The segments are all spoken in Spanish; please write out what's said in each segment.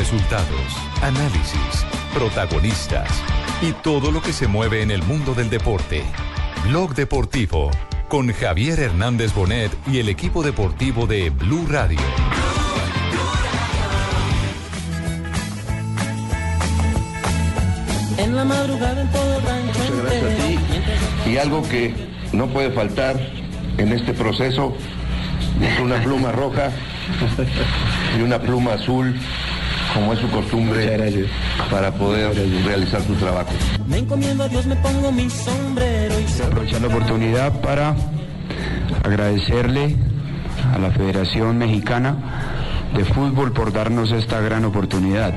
Resultados, análisis, protagonistas y todo lo que se mueve en el mundo del deporte. Blog Deportivo con Javier Hernández Bonet y el equipo deportivo de Blue Radio. En la madrugada en todo el rancho Muchas gracias a ti. Y algo que no puede faltar en este proceso es una pluma roja y una pluma azul, como es su costumbre, para poder realizar su trabajo. Me encomiendo a Dios, me pongo mi sombrero y se aprovechar la oportunidad para agradecerle a la Federación Mexicana de Fútbol por darnos esta gran oportunidad,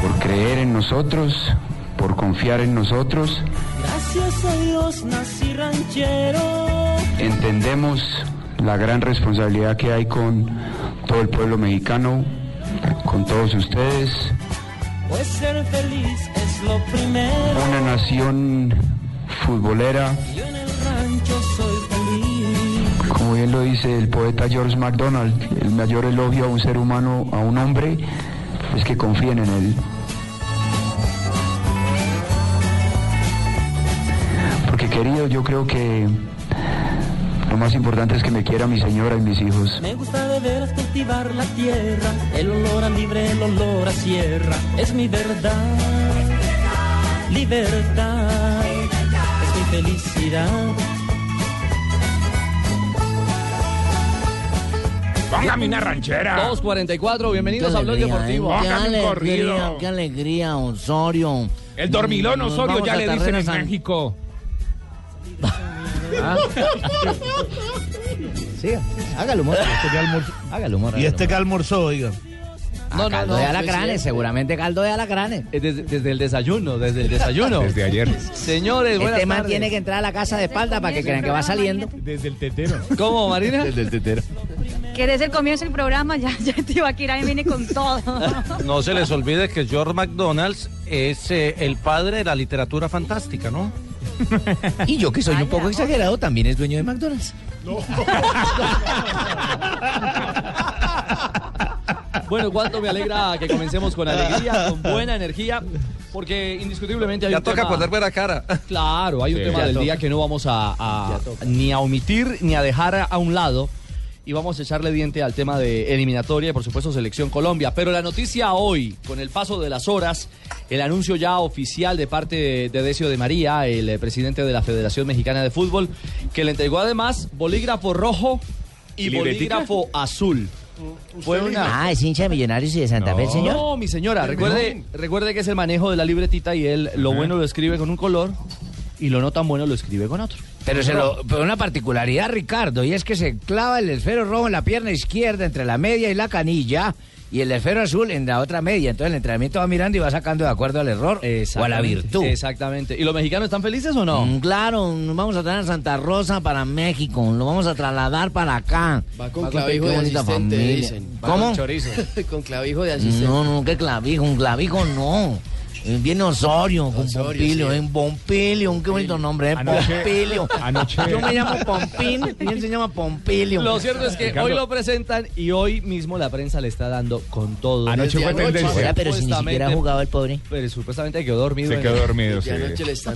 por creer en nosotros, por confiar en nosotros. Gracias a Dios nací ranchero. Entendemos la gran responsabilidad que hay con todo el pueblo mexicano, con todos ustedes. Pues ser feliz es lo primero. Una nación futbolera. Yo en el rancho soy feliz. Como bien lo dice el poeta George MacDonald, el mayor elogio a un ser humano, a un hombre, es que confíen en él. Porque querido, yo creo que lo más importante es que me quiera mi señora y mis hijos. Me gusta de veras cultivar la tierra, el olor a libre, el olor a sierra, es mi verdad. Libertad, es mi felicidad. Póngame una ranchera. 244, bienvenidos a Blog Deportivo. Póngame un alegría, corrido. qué alegría, Osorio. El dormilón Osorio ya le dicen en San- México. Sí, hágalo, humor. Hágalo, humor. ¿Y este que almorzó, oiga? No, no, caldo no, de alacranes, seguramente caldo de alacranes. Eh, Desde, desde el desayuno, desde el desayuno. Desde ayer. Señores, buenas Este man tardes. tiene que entrar a la casa de espalda para que crean que va saliendo. Desde el tetero. ¿Cómo, Marina? Desde el tetero. Que desde el comienzo del programa ya, ya Tibaquirá viene con todo. No se les olvide que George McDonald's es eh, el padre de la literatura fantástica, ¿no? Y yo que soy un poco exagerado, también es dueño de McDonald's. Bueno, cuánto me alegra que comencemos con alegría, con buena energía, porque indiscutiblemente hay Ya un toca tema... ponerme la cara. Claro, hay un Sí, tema del toca. día que no vamos a, a- ni a omitir ni a dejar a un lado. Y vamos a echarle diente al tema de eliminatoria y por supuesto selección Colombia. Pero la noticia hoy, con el paso de las horas, el anuncio ya oficial de parte de, de Decio de María, el presidente de la Federación Mexicana de Fútbol, que le entregó además bolígrafo rojo y ¿Libretica? bolígrafo azul. Fue una... Ah, es hincha de Millonarios y de Santa Fe, señor. No, mi señora, recuerde, recuerde que es el manejo de la libretita y él lo bueno lo escribe con un color y lo no tan bueno lo escribe con otro. Pero, se lo, pero una particularidad, Ricardo, y es que se clava el esfero rojo en la pierna izquierda entre la media y la canilla y el esfero azul en la otra media. Entonces el entrenamiento va mirando y va sacando de acuerdo al error o a la virtud. Exactamente. ¿Y los mexicanos están felices o no? Mm, claro, nos vamos a traer a Santa Rosa para México, lo vamos a trasladar para acá. Va con Va clavijo de bonita asistente, familia. dicen. ¿Cómo? con clavijo de asistente. No, no, qué clavijo, un clavijo no. Viene Osorio, con Osorio, Pompilio, sí. en Pompilio, qué bonito nombre, eh, Anoche- Pompilio. anoche- Yo me llamo Pompín y él se llama Pompilio. Lo cierto es que Ricardo. hoy lo presentan y hoy mismo la prensa le está dando con todo. Anoche fue tendencia. Oiga, pero si ni Supuestamente- siquiera ha jugado el pobre. Pero supuestamente quedó dormido, Se en, quedó dormido, sí.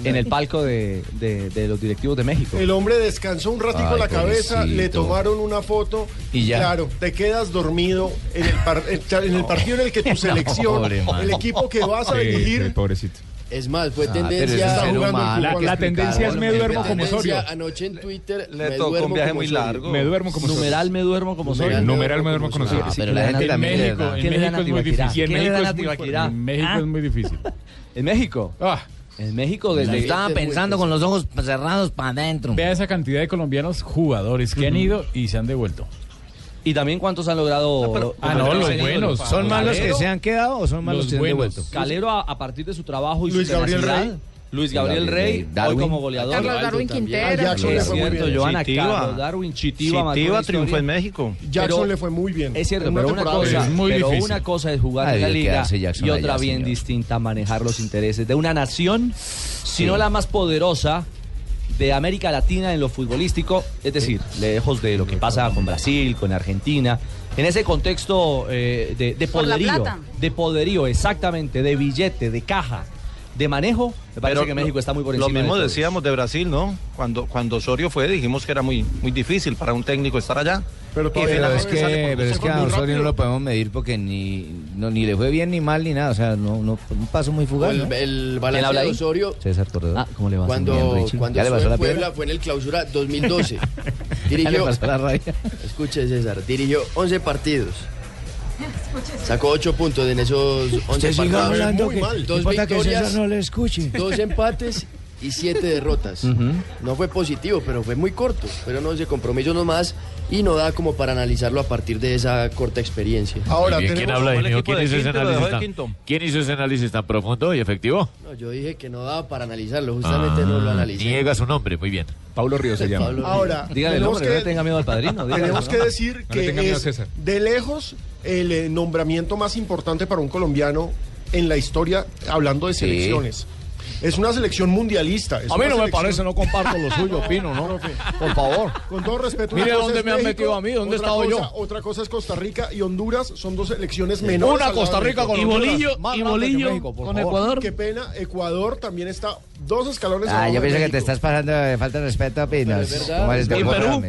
En el palco de, de- de los directivos de México. El hombre descansó un ratico Ay, la cabeza, pobrecito. le tomaron una foto Y ya. Claro, te quedas dormido en el, par- en el partido en el que tu selección, pobre el equipo que vas a Sí, sí, pobrecito. Es más, fue Ah, tendencia. está jugando. La, la tendencia es me duermo como Osorio. Anoche en Twitter. Le me tocó duermo un viaje como muy Osorio. largo. Me duermo como Numeral me duermo como soy. Numeral. Numeral me duermo con Osorio. Ah, Sí, pero En la gente en México, en ¿Quién le da México es muy difícil. ¿Quién le da es muy- Natividad? En México es muy difícil. En México. Ah, En México desde... estaba pensando con los ojos cerrados para adentro. vea esa cantidad de colombianos jugadores que han ido y se han devuelto. Y también cuántos han logrado... Ah, no, los buenos. ¿Son más los que se han quedado o son más los, Los que se han devuelto? Calero a, a partir de su trabajo y Luis su Gabriel. Rey. Luis Gabriel Rey, Rey, hoy Darwin. como goleador. Carlos Darwin. Quintero. Jackson le Es fue muy cierto, bien. Joana. Carlos, Darwin Chitiva, Chitiva triunfó en México. Jackson le fue muy bien. Es cierto, pero una cosa, Es muy pero una cosa es jugar Ay, en la liga y otra allá, bien señor. distinta manejar los intereses de una nación, si no la más poderosa de América Latina en lo futbolístico, es decir, lejos de lo que pasa con Brasil, con Argentina, en ese contexto eh, de, poderío, de poderío, exactamente, de billete, de caja, de manejo, me parece Pero que México lo- está muy por Lo encima. de mismo decíamos de Brasil, ¿no? Cuando, cuando Osorio fue, dijimos que era muy, muy difícil para un técnico estar allá. Pero finalmente es que, pero es que a Osorio no lo podemos medir porque ni, no, ni le fue bien ni mal ni nada. O sea, no, no fue un paso muy fugaz. El, ¿no? el balance habla de? Osorio César Corredor. Ah, ¿cómo le va? cuando, Bien, cuando ¿Ya le estuvo pasó la en Puebla fue en el clausura 2012. Ya le Dirigió, pasó la raya. escuche César, dirigió 11 partidos. Sacó 8 puntos en esos 11 Usted siga partidos. hablando Muy que- mal. Dos que victorias, no le escuche. dos empates y 7 derrotas. No fue positivo, pero fue muy corto. Pero no se compromiso nomás y no da como para analizarlo a partir de esa corta experiencia. Ahora, Bien, ¿Quién habla de hizo ese análisis tan. ¿Quién hizo ese análisis tan profundo y efectivo? No, yo dije que no daba para analizarlo, justamente no lo Ah, analicé. Niega su nombre, muy bien. Paulo Ríos se llama. Pablo Ahora, Dígale el nombre, no le que, tenga miedo al padrino. dígale, tenemos ¿no? que decir No que miedo a es César. de lejos el eh, nombramiento más importante para un colombiano en la historia, hablando de selecciones. Es una selección mundialista. es A mí no me parece, no comparto lo suyo, Pino, ¿no? Por favor. Con todo respeto. Mire dónde me han México, metido a mí, ¿dónde he estado yo? Otra cosa es Costa Rica y Honduras, son dos selecciones menores. Una Costa Rica con Y Bolillo, más y Bolillo México, por con favor. Ecuador. Qué pena, Ecuador también está dos escalones Ah, yo pienso que te estás pasando de falta de respeto a Pinos. es verdad. ¿Cómo eres ¿Y de? Perú?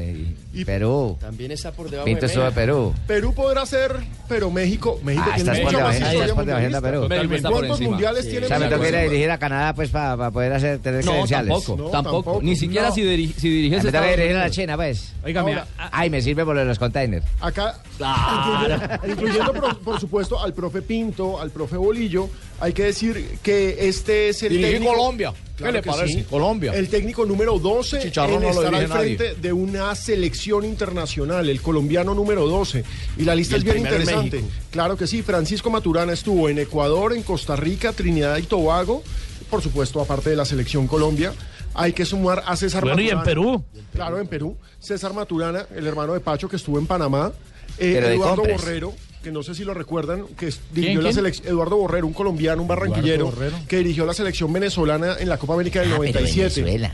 Y- Perú. También está por debajo Pinto de estuvo de. Perú. Perú podrá ser, pero México, México Ah, tiene mucha más historia estás por debajo de mundialista. Perú. ¿Cuántos mundiales Sí. tiene O sea, me México? toca ir a dirigir a Canadá pues para poder hacer tener No, credenciales. tampoco, No, tampoco, tampoco. Ni siquiera No. si, diri- si diriges Me toca Estados dirigir a la. China, pues. Óigame, Ahora, a- Ay, me sirve por lo de los containers. Acá, incluyendo, incluyendo, por, por supuesto al profe Pinto, al profe Bolillo, hay que decir que este es el técnico... Colombia. Claro ¿Qué le que parece? sí. Colombia. El técnico número 12 Chicharrón en no estar al nadie. frente de una selección internacional, el colombiano número 12. Y la lista Y es bien interesante. Claro que sí, Francisco Maturana estuvo en Ecuador, en Costa Rica, Trinidad y Tobago, por supuesto, aparte de la selección Colombia. Hay que sumar a César Bueno, y en Maturana. Perú. Claro, en Perú. César Maturana, el hermano de Pacho, que estuvo en Panamá. Eh, Eduardo. Borrero, que no sé si lo recuerdan, que dirigió la selección. Eduardo Borrero, un colombiano, un barranquillero, que dirigió la selección venezolana en la Copa América del Ah, pero 97. Venezuela.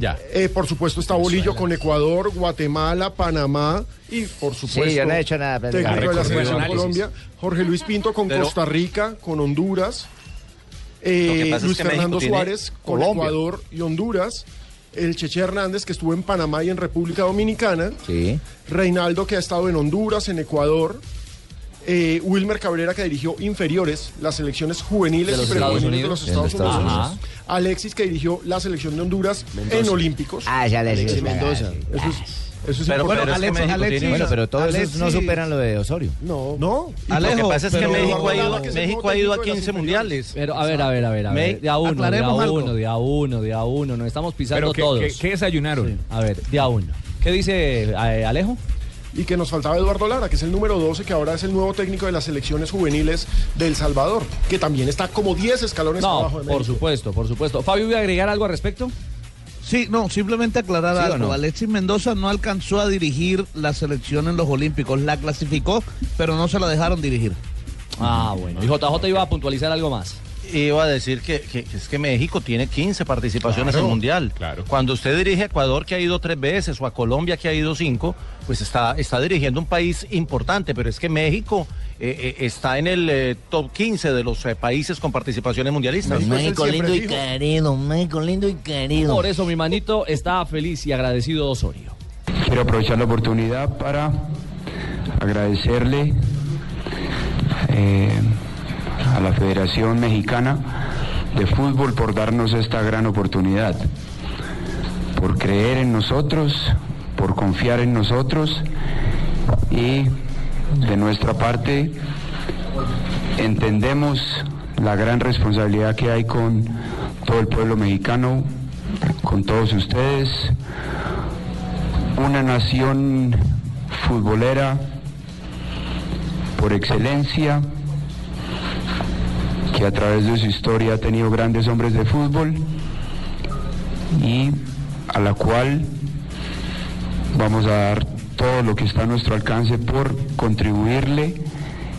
Ya. Eh, por supuesto está Bolillo con Ecuador, Guatemala, Panamá y por supuesto Sí, yo no he hecho nada, pero- técnico de la selección análisis. Colombia, Jorge Luis Pinto con Pero- Costa Rica, con Honduras, eh, pasa es Luis que Fernando Suárez con Colombia. Ecuador y Honduras, el Cheche Hernández que estuvo en Panamá y en República Dominicana, Sí. Reinaldo que ha estado en Honduras, en Ecuador. Eh, Wilmer Cabrera que dirigió inferiores, las selecciones juveniles De y los Estados prejuveniles de Unidos. los De los Estados Estados Unidos. Unidos. Alexis que dirigió la selección de Honduras en Olímpicos. Ah, ya le Alexis. Mendoza. Eso es, eso es Pero, importante. pero es que Alexis, Alexis. tiene- Bueno, pero todos esos no Alexis. superan lo de Osorio. No. No, y Lo que Alejo, pasa es que México ha ido, que México ha a técnico de las 15 inferiores. mundiales. Pero a ver, a ver, a ver, a ver. De a uno, de a uno, de a uno, de a uno. Nos estamos pisando Pero ¿qué, todos. qué- qué desayunaron? A ver, de a uno. ¿Qué dice eh, Alejo? Y que nos faltaba Eduardo Lara, que es el número 12, que ahora es el nuevo técnico de las selecciones juveniles de El Salvador, que también está como 10 escalones No, abajo de por México. supuesto, por supuesto. Fabio, ¿voy a agregar algo al respecto? Sí, no, simplemente aclarar ¿Sí o algo. no? Alexis Mendoza no alcanzó a dirigir la selección en los Olímpicos. La clasificó, pero no se la dejaron dirigir. Ah, bueno. Y JJ iba a puntualizar algo más. Iba a decir que, que- que es que México tiene 15 participaciones Claro, en Mundial. claro. Cuando usted dirige a Ecuador, que ha ido tres veces, o a Colombia, que ha ido cinco, pues está, está dirigiendo un país importante, pero es que México eh, eh, está en el eh, top 15 de los eh, países con participaciones mundialistas. México el México lindo y querido, México lindo y querido. Por eso mi manito está feliz y agradecido de Osorio. Quiero aprovechar la oportunidad para agradecerle eh, a la Federación Mexicana de Fútbol por darnos esta gran oportunidad, por creer en nosotros, por confiar en nosotros y de nuestra parte entendemos la gran responsabilidad que hay con todo el pueblo mexicano, con todos ustedes, una nación futbolera por excelencia, que a través de su historia ha tenido grandes hombres de fútbol y a la cual vamos a dar todo lo que está a nuestro alcance por contribuirle,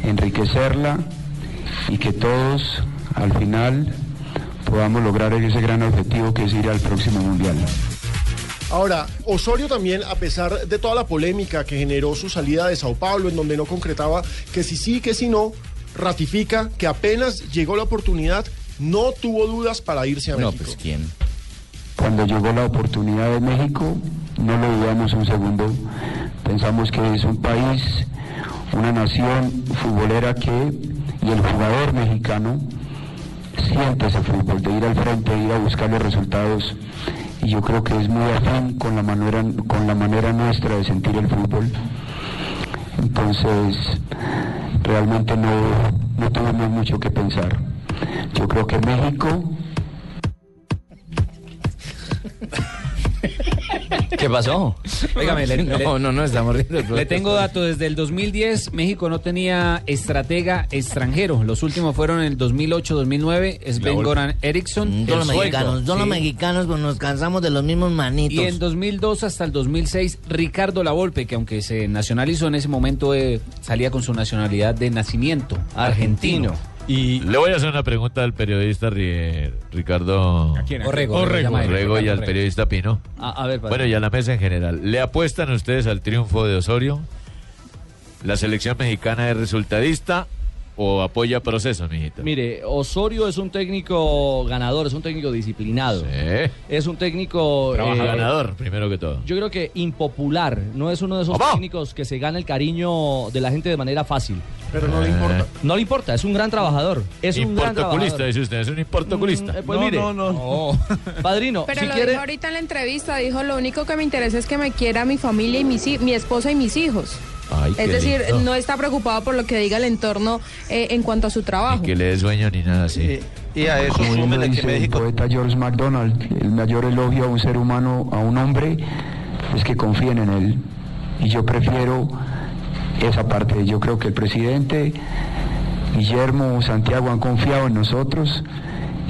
enriquecerla y que todos al final podamos lograr ese gran objetivo que es ir al próximo mundial. Ahora, Osorio también, a pesar de toda la polémica que generó su salida de Sao Paulo, en donde no concretaba que si sí, que si no, ratifica que apenas llegó la oportunidad, no tuvo dudas para irse a No, México. pues quién. Cuando llegó la oportunidad de México, no lo dudamos un segundo. Pensamos que es un país, una nación futbolera que, y el jugador mexicano, siente ese fútbol, de ir al frente, de ir a buscar los resultados. Y yo creo que es muy afín con la manera, con la manera nuestra de sentir el fútbol. Entonces, realmente no, no tuvimos mucho que pensar. Yo creo que México ¿Qué pasó? Óigame, le- le- No, no, no, estamos riendo. Le tengo datos, desde el 2010 México no tenía estratega extranjero. Los últimos fueron en el 2008-2009, Sven Volpe. Goran Eriksson. Todos el los mexicanos, todos los sí. mexicanos pues, nos cansamos de los mismos manitos. Y en 2002 hasta el 2006, Ricardo Lavolpe, que aunque se nacionalizó en ese momento, eh, salía con su nacionalidad de nacimiento, argentino. Y le voy a hacer una pregunta al periodista Ri- Ricardo quién? Orrego, Orrego, Orrego, llama él. Orrego y al Orrego. periodista Pino. A, a ver, Bueno, y a la mesa en general. ¿Le apuestan ustedes al triunfo de Osorio? ¿La selección mexicana es resultadista o apoya procesos, mijita? Mire, Osorio es un técnico ganador, es un técnico disciplinado. Es un técnico... Trabaja eh, ganador, primero que todo. Yo creo que impopular, no es uno de esos técnicos que se gana el cariño de la gente de manera fácil. Pero no le importa. No le importa, es un gran trabajador. Es un gran Importoculista, trabajador. dice usted, es un importoculista. Mm, eh, pues mire, Padrino, Pero si lo quiere... dijo ahorita en la entrevista, dijo, lo único que me interesa es que me quiera mi familia y mis, mi esposa y mis hijos. Ay, es decir, lindo. no está preocupado por lo que diga el entorno eh, en cuanto a su trabajo. Que le dé sueño ni nada así. Y a eso Como dice México el poeta George MacDonald, el mayor elogio a un ser humano, a un hombre, es que confíen en él. Y yo prefiero esa parte. Yo creo que el presidente, Guillermo, Santiago han confiado en nosotros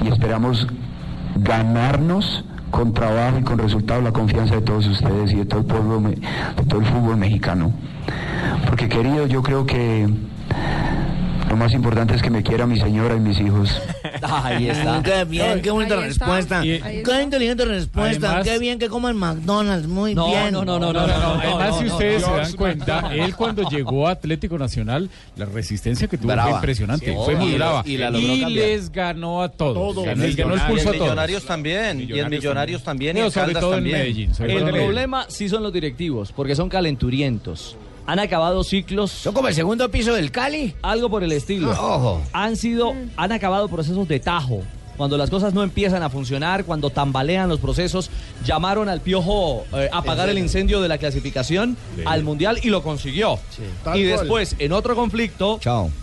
y esperamos ganarnos con trabajo y con resultados la confianza de todos ustedes y de todo el pueblo, me- de todo el fútbol mexicano. Porque querido, yo creo que lo más importante es que me quiera mi señora y mis hijos. Ahí está. Qué bien, qué bonita Ahí está, respuesta. ahí Qué está. inteligente respuesta. Además- qué bien que coman McDonald's. Muy No, bien. no, no, no, no, no, no, Además, no, si ustedes no, se dan cuenta, él cuando llegó a Atlético Nacional, la resistencia que tuvo Brava. fue impresionante, Sí, fue muy y- brava. y la logró cambiar. les ganó a todos. Todos. Ganó, Y ganó expulsó a todos. Millonarios también. y en Millonarios también. y sobre Caldas todo en también. Medellín. El problema sí son los directivos, porque son calenturientos. Han acabado ciclos. ¿Son como el segundo piso del Cali? Algo por el estilo. Ojo. Han sido, han acabado procesos de tajo. Cuando las cosas no empiezan a funcionar, cuando tambalean los procesos, llamaron al piojo eh, a apagar el incendio de la clasificación Sí. al mundial y lo consiguió. Tal Y cual. después, en otro conflicto,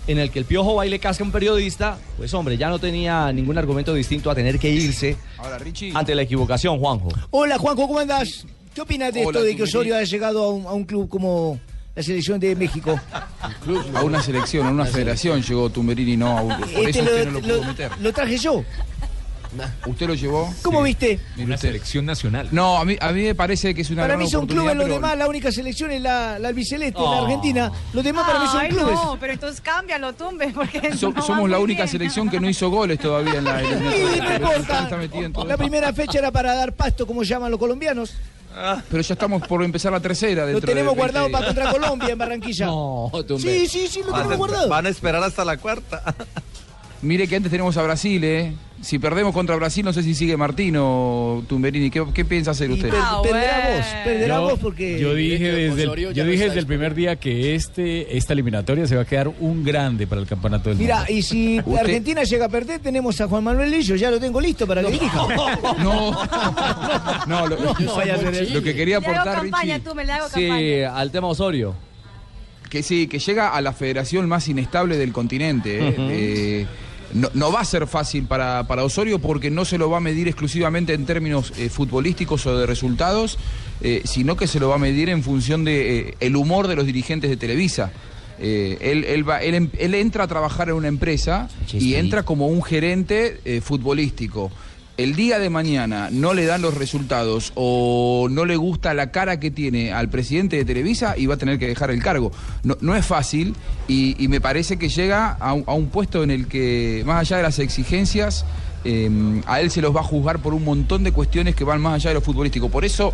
en el que el piojo va y le casca a un periodista, pues hombre, ya no tenía ningún argumento distinto a tener que irse Ahora, Richie. ante la equivocación, Juanjo. Hola Juanjo, ¿cómo andás? ¿Qué opinas de Hola, esto de que. Osorio haya llegado a un, a un club como la selección de México? A una selección, a una federación llegó Tumberini, no a un. Por Este eso lo, usted no lo pudo meter. lo traje yo. ¿Usted lo llevó? ¿Cómo viste? Una selección nacional. No, a mí, a mí me parece que es una Para gran mí son clubes los pero- demás, la única selección es la, la albiceleste, la Oh. Argentina. Los demás para mí son Ay, clubes. no, pero entonces cámbialo, tumbe, porque So- no va somos la única bien. selección que no hizo goles todavía en la Sí, no importa. La primera fecha era para dar pasto, como llaman los colombianos. Pero ya estamos por empezar la tercera. Lo tenemos de 20 guardado para contra Colombia en Barranquilla. No, Sí, sí, sí, lo Van tenemos guardado. van a esperar hasta la cuarta. Mire que antes tenemos a Brasil, ¿eh? Si perdemos contra Brasil, no sé si sigue Martín o Tumberini. ¿Qué, qué piensa hacer usted? Ah, perderá vos, perderá Yo, vos porque... yo dije desde el, ya yo no dije está desde el primer día que este esta eliminatoria se va a quedar un grande para el campeonato del Mira, mundo. y si Usted- Argentina llega a perder, tenemos a Juan Manuel Lillo, ya lo tengo listo para que dirija. No, no, lo, no vaya a ser eso. lo que quería Le hago aportar, campaña, Richie, tú, me le hago Sí, campaña. al tema Osorio. que sí, que llega a la federación más inestable del continente. ¿eh? Eh, no, no va a ser fácil para, para Osorio porque no se lo va a medir exclusivamente en términos eh, futbolísticos o de resultados, eh, sino que se lo va a medir en función de eh, el humor de los dirigentes de Televisa. Él, él va- él em- él entra a trabajar en una empresa y entra como un gerente futbolístico. El día de mañana no le dan los resultados o no le gusta la cara que tiene al presidente de Televisa y va a tener que dejar el cargo. No, es fácil y, me parece que llega a un, a un puesto en el que, más allá de las exigencias, eh, a él se los va a juzgar por un montón de cuestiones que van más allá de lo futbolístico. Por eso,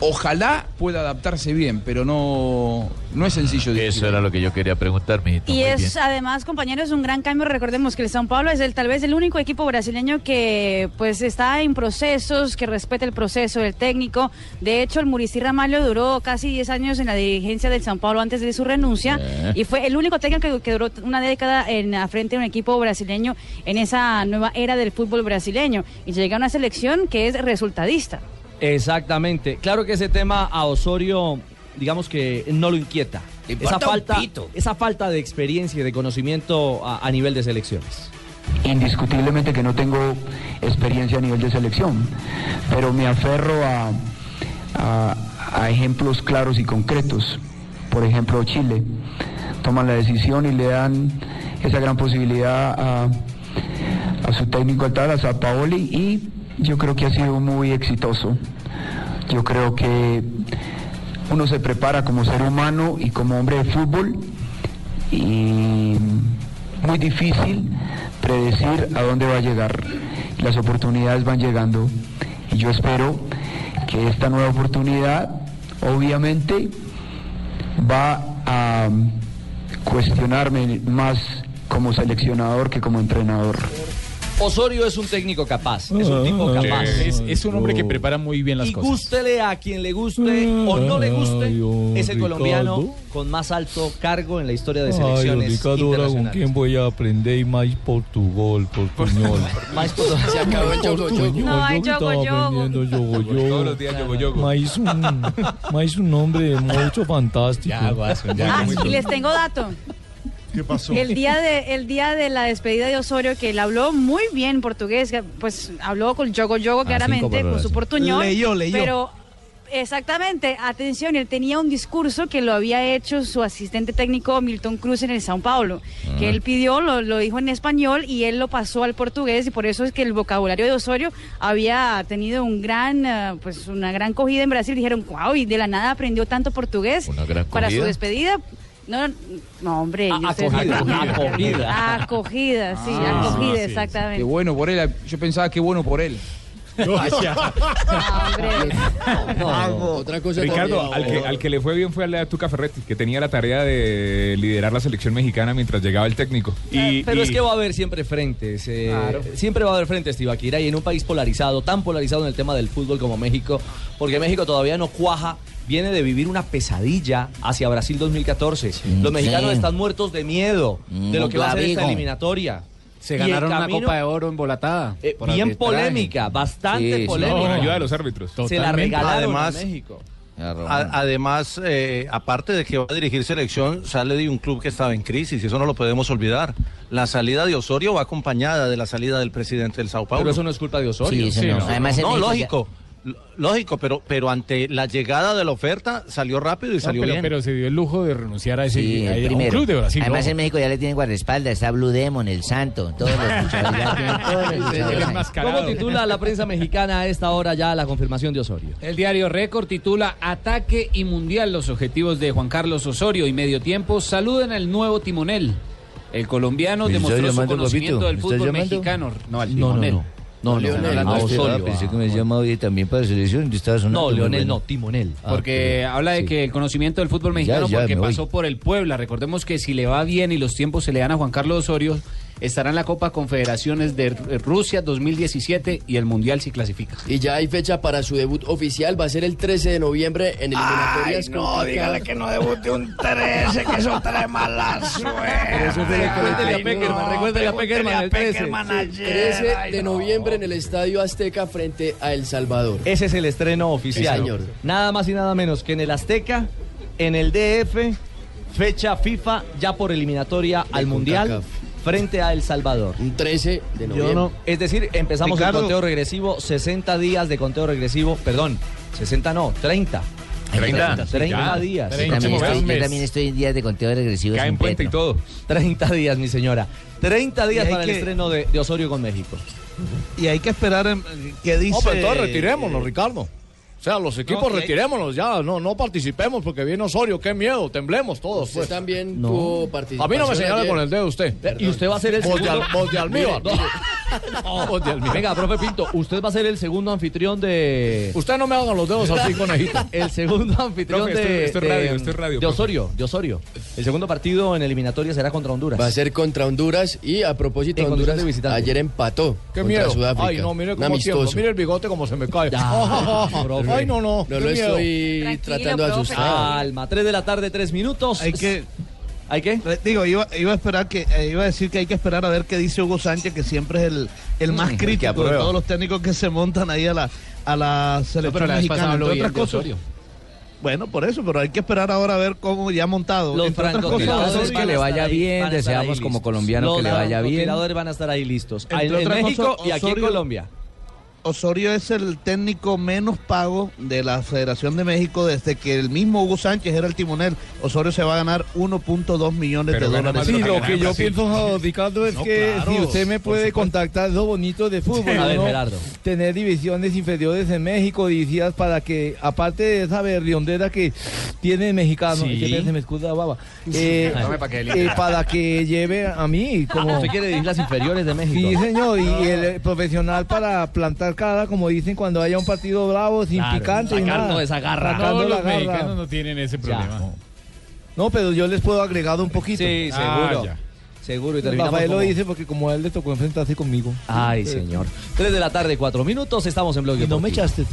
ojalá pueda adaptarse bien, pero no, no es sencillo. Eso era lo que yo quería preguntar, mijito. Y Muy es bien. además, compañeros, un gran cambio. Recordemos que el São Paulo es el, tal vez el único equipo brasileño que pues está en procesos, que respeta el proceso del técnico. De hecho, el Muricy Ramalho duró casi 10 años en la dirigencia del São Paulo antes de su renuncia Eh. y fue el único técnico que, que duró una década en la frente de un equipo brasileño en esa nueva era del fútbol brasileño y llega a una selección que es resultadista. Exactamente. Claro que ese tema a Osorio, digamos que no lo inquieta. Esa falta, pito. esa falta de experiencia y de conocimiento a, a nivel de selecciones. Indiscutiblemente que no tengo experiencia a nivel de selección, pero me aferro a, a- a ejemplos claros y concretos. Por ejemplo, Chile. Toman la decisión y le dan esa gran posibilidad a, a su técnico actual, a Paoli, y yo creo que ha sido muy exitoso. Yo creo que uno se prepara como ser humano y como hombre de fútbol y muy difícil predecir a dónde va a llegar. Las oportunidades van llegando y yo espero que esta nueva oportunidad obviamente va a cuestionarme más como seleccionador que como entrenador. Osorio es un técnico capaz, es un tipo Sí. capaz. Es- es un hombre que prepara muy bien las y cosas. gústele a quien le guste o no le guste, es el colombiano con más alto cargo en la historia de Ay, selecciones Ricardo, ahora con quién voy a aprender más portugal, portuñol. Más por- Se acabó el yogo, yogo. No, hay yo yogo, estaba yogo. aprendiendo yogo, yogo. Todos los días yogo, yogo. Más un, más un nombre mucho fantástico. Ah, y les tengo dato. ¿Qué pasó? El día de el día de la despedida de Osorio que él habló muy bien portugués, pues habló con Yogo Yogo cinco claramente con su portuñol, Leyó, leyó. pero exactamente, atención, él tenía un discurso que lo había hecho su asistente técnico Milton Cruz en el São Paulo, que Ah. él pidió, lo, lo dijo en español y él lo pasó al portugués y por eso es que el vocabulario de Osorio había tenido un gran eh, pues una gran cogida en Brasil, dijeron, "Wow, y de la nada aprendió tanto portugués para su despedida." No, no, hombre. Ah, acogida, acogida. Acogida, sí, Ah, acogida, sí, sí. exactamente. Qué bueno por él. Yo pensaba que bueno por él. Otra cosa Ricardo, también. al que, al que le fue bien fue al de Tuca Ferretti, que tenía la tarea de liderar la selección mexicana mientras llegaba el técnico. Y, Pero y- es que va a haber siempre frentes. eh, Claro. Siempre va a haber frentes, Tibaquira, y en un país polarizado, tan polarizado en el tema del fútbol como México, porque México todavía no cuaja, viene de vivir una pesadilla hacia Brasil 2014. Los mexicanos sí. están muertos de miedo de lo que va a ser esta eliminatoria. Se ganaron una camino- Copa de Oro embolatada. Eh, por bien arbitraje. polémica, bastante Sí, polémica. con ayuda de los árbitros. Se la regalaron Además- a México. A- además, eh, aparte de que va a dirigir selección, sale de un club que estaba en crisis, y eso no lo podemos olvidar. La salida de Osorio va acompañada de la salida del presidente del Sao Paulo. Pero eso no es culpa de Osorio. Sí, no. Además, lógico. Lógico, pero, pero ante la llegada de la oferta salió rápido y No, salió pero, bien. pero se dio el lujo de renunciar a ese Sí, a- un club de Brasil. Además en México ya le tienen guardaespaldas, está Blue Demon, el Santo, todos los luchadores. ¿Cómo titula la prensa mexicana a esta hora ya la confirmación de Osorio? El diario Récord titula Ataque y Mundial los objetivos de Juan Carlos Osorio y medio tiempo saludan al nuevo timonel. El colombiano ¿Me estás demostró su conocimiento papito? del ¿Me estás fútbol mexicano. No, al No, no, timonel. no. No, no, Leonel, no, a Osorio. ah, pensé que me llamaba hoy también para selección. Yo estaba sonando No, Leonel no, Timonel. Ah, Porque pero- habla de sí. que el conocimiento del fútbol mexicano ya, porque me voy. pasó por el Puebla. Recordemos que si le va bien y los tiempos se le dan a Juan Carlos Osorio, estará en la Copa Confederaciones de R- Rusia 2017 y el Mundial si clasifica. Y ya hay fecha para su debut oficial, va a ser el 13 de noviembre en eliminatorias. no, con dígale que no debute un 13, que eso trae mala suerte. Recuérdele a Peckerman, recuérdele a Peckerman el 13. Sí, 13 de noviembre en el Estadio Azteca frente a El Salvador. Ese es el estreno oficial. Sí, señor. Nada más y nada menos que en el Azteca, en el DF, fecha FIFA ya por eliminatoria al Mundial. Frente a El Salvador. Un 13 de noviembre. no- es decir, empezamos Ricardo. el conteo regresivo, 60 días de conteo regresivo, perdón, 60 no, 30. 30. 30 días. Yo también, estoy, yo también estoy en días de conteo regresivo. sin Petro. todo. 30 días, mi señora. 30 días Y para el que- estreno de, de Osorio con México. Y hay que esperar qué dice. No, pero entonces retirémonos, Ricardo. O sea, los equipos No, retirémonos ya, no, no participemos porque viene Osorio, qué miedo, temblemos todos. Usted pues. también No. tuvo A participación mí no me señale ayer. con el dedo usted. Y usted va a ser el Voz de segundo- al- voz de almíbar. Mire, Venga, profe Pinto, usted va a ser el segundo anfitrión de. Usted no me haga los dedos así, conejito. El segundo anfitrión Profe, de, esto- esto es de- radio, es radio, de profe. Osorio, de Osorio. El segundo partido en eliminatoria será contra Honduras. Va a ser contra Honduras y a propósito En Honduras de ayer empató Qué contra miedo. Sudáfrica. Ay, no, mire cómo tiempo. Mire el bigote como se me cae. Ya, profe. Ay, no, no. No lo miedo. estoy Tranquilo, tratando de asustar. Calma, 3 de la tarde, 3 minutos. Hay que, ¿Hay qué? digo, iba, iba a esperar que, eh, iba a decir que hay que esperar a ver qué dice Hugo Sánchez, que siempre es el, el más Mm, que crítico de aprueba. todos los técnicos que se montan ahí a la, a la selección mexicana, entre otras cosas. Osorio. Bueno, por eso, pero hay que esperar ahora a ver cómo ya ha montado. Los Entre otras francotiradores van que a le estar vaya ahí, bien, van a estar deseamos ahí como listos. colombiano Los que le vaya bien. francotiradores van a estar ahí listos. Entre En, en otras México cosas, y aquí en Osorio- Colombia. Osorio es el técnico menos pago de la Federación de México desde que el mismo Hugo Sánchez era el timonel. Osorio se va a ganar 1.2 millones Pero de dólares. Sí, lo que yo pienso, Ricardo, es No, que claro, si usted me puede contactar lo bonito de fútbol, A ver, ¿no? Gerardo. tener divisiones inferiores en México, dirigidas para que, aparte de esa berriondera que tiene el mexicano, Sí. que se me escuda baba, eh, eh, para que lleve a mí como... ¿Usted quiere dirigir las inferiores de México? Sí, señor, y el profesional para plantar cara, como dicen, cuando haya un partido bravo, sin Claro, picante y sacando nada. esa garra. Sacando No, los garra. mexicanos no tienen ese problema. No, pero yo les puedo agregar un poquito. Sí, Ah, seguro. ya. Seguro, y terminamos Rafael lo como- dice porque como a él le tocó enfrentarse conmigo. Ay, señor. 3 de la tarde, 4 minutos, estamos en Blog Y no me echaste.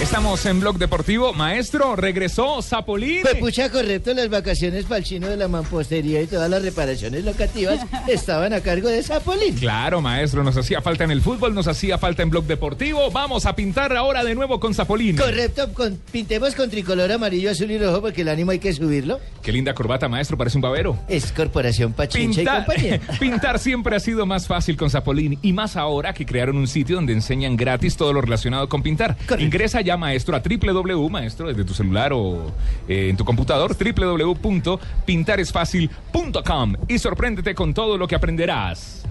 Estamos en Blog Deportivo. Maestro, regresó Zapolín. Pues pucha, correcto, las vacaciones para el chino de la mampostería y todas las reparaciones locativas estaban a cargo de Zapolín. Claro, maestro, nos hacía falta en el fútbol, nos hacía falta en Blog Deportivo. Vamos a pintar ahora de nuevo con Zapolín. Correcto, con- pintemos con tricolor amarillo, azul y rojo porque el ánimo hay que subirlo. Qué linda corbata, maestro, parece un babero. Es Corporación Pachincha y Pintar, compañía. pintar siempre ha sido más fácil con Zapolín y más ahora que crearon un sitio donde enseñan gratis todo lo relacionado con pintar. Ingresa ya, maestro, a www, maestro, desde tu celular o eh, en tu computador, www.pintaresfacil.com y sorpréndete con todo lo que aprenderás.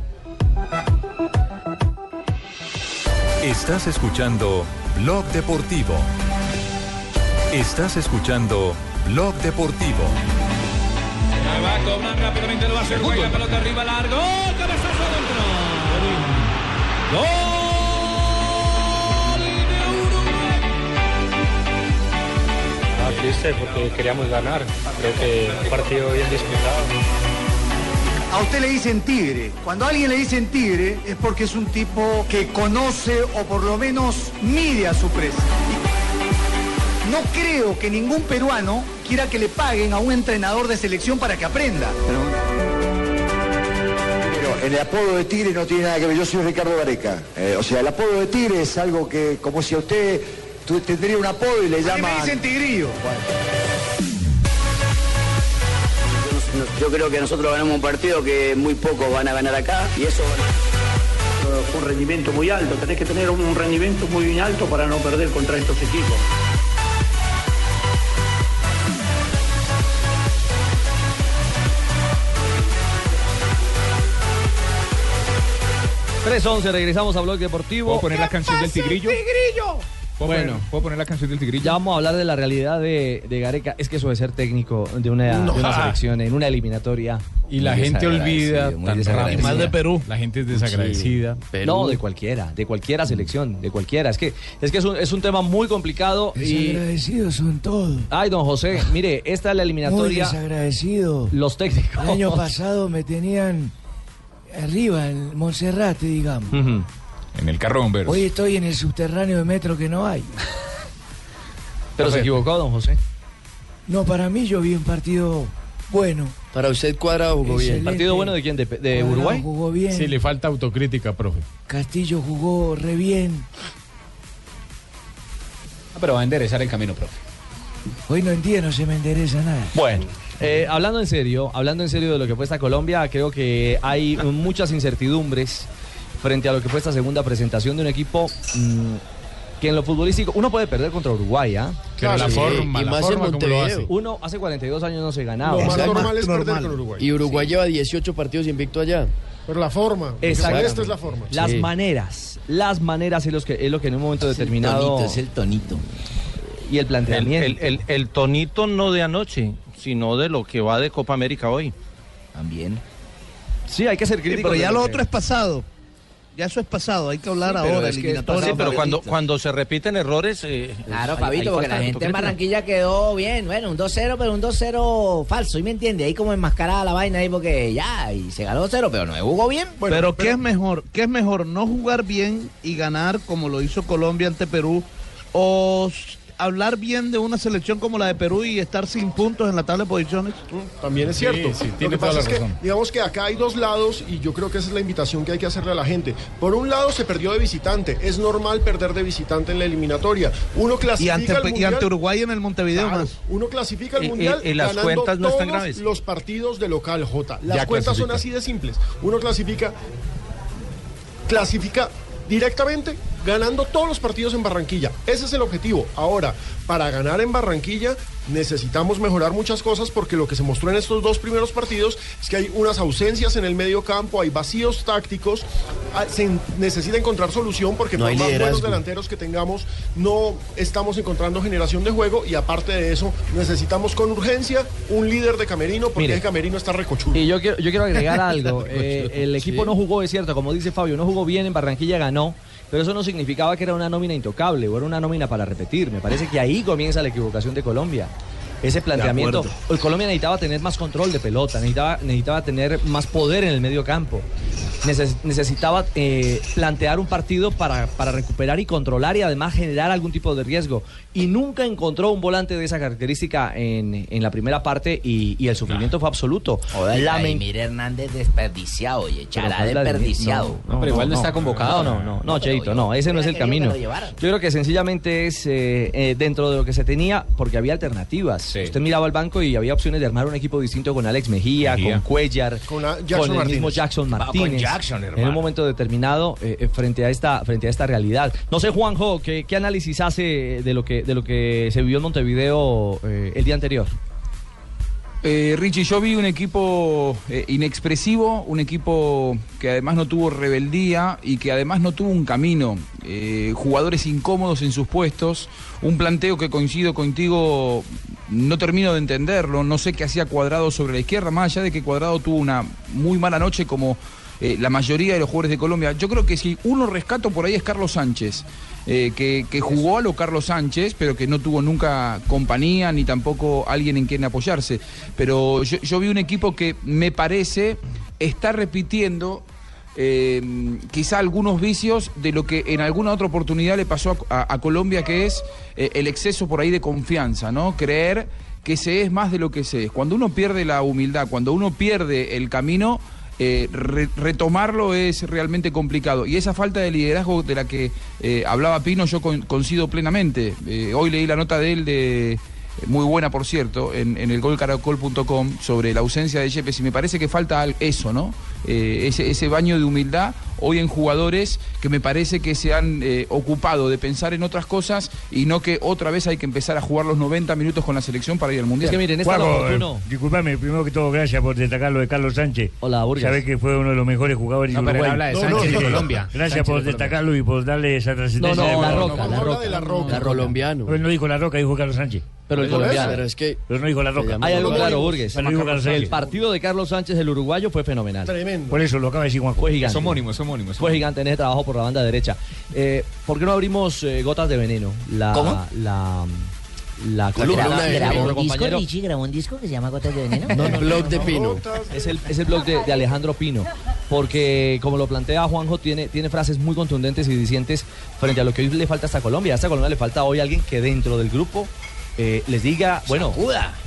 Estás escuchando Blog Deportivo. Estás escuchando Blog Deportivo. Va a cobrar rápidamente, lo va a hacer Guay, la pelota arriba, largo, cabezazo adentro. Gol Triste porque queríamos ganar. Creo que un partido bien disputado. A usted le dicen tigre. Cuando a alguien le dicen tigre es porque es un tipo que conoce o por lo menos mide a su presa. No creo que ningún peruano quiera que le paguen a un entrenador de selección para que aprenda. Pero el apodo de Tigre no tiene nada que ver. Yo soy Ricardo Gareca. Eh, o sea, el apodo de Tigre es algo que, como si a usted tendría un apodo y le llaman. me dicen tigrillo. Yo creo que nosotros ganamos un partido que muy pocos van a ganar acá y eso Fue un rendimiento muy alto. Tenés que tener un rendimiento muy alto para no perder contra estos equipos. 3-11, regresamos a Blog Deportivo. ¿Puedo poner la canción del tigrillo? ¿Puedo, Bueno. poner, ¿Puedo poner la canción del tigrillo? Ya vamos a hablar de la realidad de, de Gareca. Es que eso de ser técnico de una, No. de una selección, en una eliminatoria. Y la muy gente olvida muy tan. Y más de Perú. La gente es desagradecida. Sí. No, de cualquiera, de cualquiera selección, de cualquiera. Es que es, que es, un, es un tema muy complicado. Y... Desagradecidos son todos. Ay, don José, mire, esta es la Muy eliminatoria. desagradecido. Los técnicos. El año pasado me tenían arriba en Monserrate, digamos. En el carro de bomberos. Hoy estoy en el subterráneo de metro que no hay. Pero se equivocó, don José. No, para mí yo vi un partido bueno. Para usted Cuadrado jugó bien. Excelente. ¿Partido bueno de quién? ¿De, Uruguay? jugó bien. Sí, le falta autocrítica, profe. Castillo jugó re bien. Ah, pero va a enderezar el camino, profe. Hoy no entiendo, se me endereza nada. Bueno, eh, hablando en serio, hablando en serio de lo que fue esta Colombia, creo que hay muchas incertidumbres frente a lo que fue esta segunda presentación de un equipo mm, que en lo futbolístico uno puede perder contra Uruguay, ¿ah? Pero la forma, y la más en forma lo Montevideo. hace. Uno hace 42 años no se ganaba. Lo más Exacto. normal es perder con Uruguay. Y Uruguay lleva 18 partidos invicto allá. Pero la forma. Esta es la forma. Las Sí. maneras, las maneras es, los que, es lo que en un momento determinado... tonito, es el tonito. Y el El, planteamiento. el- el- el tonito no de anoche, sino de lo que va de Copa América hoy. También. Sí, hay que ser crítico. pero ya lo otro es pasado. Ya eso es pasado, hay que hablar Sí, ahora, es que es eliminatoria. pasado, pero cuando, cuando se repiten errores. eh, Claro, hay- Fabito, hay porque la gente en. Barranquilla quedó bien, bueno, un 2-0, pero un 2-0 falso, ¿y me entiende? Ahí como enmascarada la vaina ahí porque ya, y se ganó 2-0, pero no jugó bien. pero, ¿qué es mejor? ¿Qué es mejor? ¿No jugar bien y ganar como lo hizo Colombia ante Perú? ¿O hablar bien de una selección como la de Perú y estar sin puntos en la tabla de posiciones? También es cierto. Sí, sí, Lo tiene que toda pasa la es que, razón. digamos que acá hay dos lados y yo creo que esa es la invitación que hay que hacerle a la gente. Por un lado se perdió de visitante, es normal perder de visitante en la eliminatoria. Uno Y clasifica ante, al y mundial. ante Uruguay en el Montevideo Claro, más. Uno clasifica al Y- y- mundial y las ganando cuentas no están todos graves. los partidos de local J. Las Ya cuentas son así de simples. Uno clasifica clasifica directamente ganando todos los partidos en Barranquilla. Ese es el objetivo. Ahora, para ganar en Barranquilla necesitamos mejorar muchas cosas porque lo que se mostró en estos dos primeros partidos es que hay unas ausencias en el medio campo, hay vacíos tácticos, ah, se necesita encontrar solución porque No por hay más buenos delanteros que tengamos no estamos encontrando generación de juego y aparte de eso necesitamos con urgencia un líder de Camerino porque Mire. el Camerino está recochudo. Y yo quiero, yo quiero agregar algo. Eh, el equipo no jugó, es cierto, como dice Fabio, no jugó bien en Barranquilla, ganó. Pero eso no significaba que era una nómina intocable o era una nómina para repetir. Me parece que ahí comienza la equivocación de Colombia. Ese planteamiento. El Colombia necesitaba tener más control de pelota, necesitaba, necesitaba tener más poder en el medio campo. Neces- necesitaba eh, plantear un partido para, para recuperar y controlar y además generar algún tipo de riesgo. Y nunca encontró un volante de esa característica en, en la primera parte y, y el sufrimiento fue absoluto. Vladimir Hernández desperdiciado, oye, Pero Chará ¿cuál Vladimir? desperdiciado. No, no, no, No, no, no, no, Cheito, no, ese no es el camino. Yo creo que sencillamente es eh, eh, dentro de lo que se tenía, porque había alternativas. Usted miraba al banco y había opciones de armar un equipo distinto con Alex Mejía, Mejía. con Cuellar, Con a- con, Jackson el Martínez. mismo Jackson Va, Martínez. Jackson, en hermano. un momento determinado eh, eh, frente a esta frente a esta realidad. No sé, Juanjo, ¿qué, qué análisis hace de lo que de lo que se vivió en Montevideo eh, el día anterior? Eh, Richie, yo vi un equipo eh, inexpresivo, un equipo que además no tuvo rebeldía y que además no tuvo un camino. Eh, jugadores incómodos en sus puestos, un planteo que coincido contigo, no termino de entenderlo, no sé qué hacía Cuadrado sobre la izquierda, más allá de que Cuadrado tuvo una muy mala noche como eh, la mayoría de los jugadores de Colombia. Yo creo que si uno rescato por ahí es Carlos Sánchez, eh, que, que jugó a lo Carlos Sánchez, pero que no tuvo nunca compañía ni tampoco alguien en quien apoyarse. Pero yo, yo vi un equipo que me parece está repitiendo eh, quizá algunos vicios de lo que en alguna otra oportunidad le pasó a, a- a Colombia, que es eh, el exceso por ahí de confianza, ¿no? Creer que se es más de lo que se es. Cuando uno pierde la humildad, cuando uno pierde el camino, eh, re- retomarlo es realmente complicado. Y esa falta de liderazgo de la que eh, hablaba Pino, yo con- coincido plenamente. Eh, hoy leí la nota de él de muy buena por cierto, en, en el golcaracol.com sobre la ausencia de Yepes y me parece que falta al- eso, ¿no? Eh, ese, ese baño de humildad hoy en jugadores que me parece que se han eh, ocupado de pensar en otras cosas y no que otra vez hay que empezar a jugar los 90 minutos con la selección para ir al Mundial. Juanjo, eh, disculpame, primero que todo, gracias por destacar lo de Carlos Sánchez. Hola, Burgas. Sabés que fue uno de los mejores jugadores No, de Uruguay. habla de Sánchez no, de. Colombia. Gracias Sánchez por de destacarlo y por darle esa trascendencia. No, no, La de- Roca, La Roca. de La Roca. La colombiano. Él no dijo La Roca, dijo Carlos Sánchez. Pero el colombiano. pero es que- Pero no dijo La Roca. Hay algo claro, Burgues. El partido de Carlos Sánchez, el uruguayo, fue fenomenal. Tremendo. Por eso lo acaba de decir Juanjo. Fue gigante. Es homónimo, es homónimo. Fue gigante en ese trabajo por la banda derecha. Eh, ¿Por qué no abrimos eh, Gotas de Veneno? La, ¿Cómo? La, la columna ¿Grabó, de grabó nuestro un disco. Richie? ¿Grabó un disco que se llama Gotas de Veneno? No, no, blog de Pino. Es el, es el blog de, de Alejandro Pino, porque como lo plantea Juanjo, tiene, tiene frases muy contundentes y dicientes frente a lo que hoy le falta a esta Colombia. A esta Colombia le falta hoy alguien que dentro del grupo eh, les diga, bueno,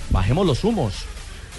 bajemos los humos.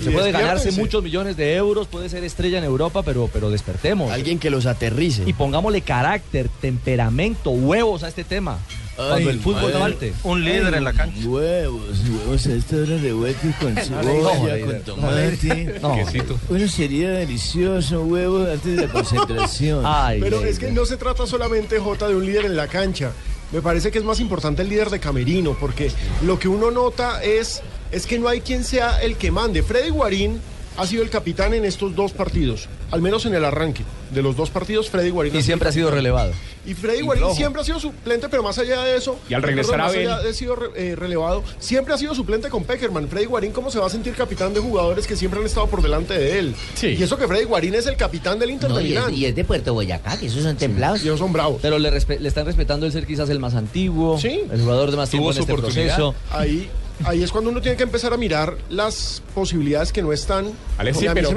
Se puede ganarse muchos millones de euros, puede ser estrella en Europa, pero, pero despertemos. Alguien que los aterrice. Y pongámosle carácter, temperamento, huevos a este tema. Cuando el fútbol madre. Un líder en la cancha. Huevos, huevos a esta hora revueltos con cebolla, con tomate. no. Quesito. Bueno, sería delicioso huevos antes de la concentración. Ay, Pero es que no se trata solamente, Jota, de un líder en la cancha. Me parece que es más importante el líder de Camerino, porque lo que uno nota es, es que no hay quien sea el que mande. Freddy Guarín ha sido el capitán en estos dos partidos, al menos en el arranque de los dos partidos, Freddy Guarín. Y siempre ha sido relevado. Y Freddy Y Guarín flojo. siempre ha sido suplente, pero más allá de eso. Y al regresar Abel. allá de sido re- eh, relevado, siempre ha sido suplente con Peckerman. Freddy Guarín, ¿cómo se va a sentir capitán de jugadores que siempre han estado por delante de él? Y eso que Freddy Guarín es el capitán del Inter No, de y, es, Milán. y es de Puerto Boyacá, que esos son templados. Y ellos son bravos. Pero le, respe- le están respetando el ser quizás el más antiguo, el jugador de más tiempo en este proceso. Ahí, ahí es cuando uno tiene que empezar a mirar las posibilidades que no están. Alejo, sí, pero,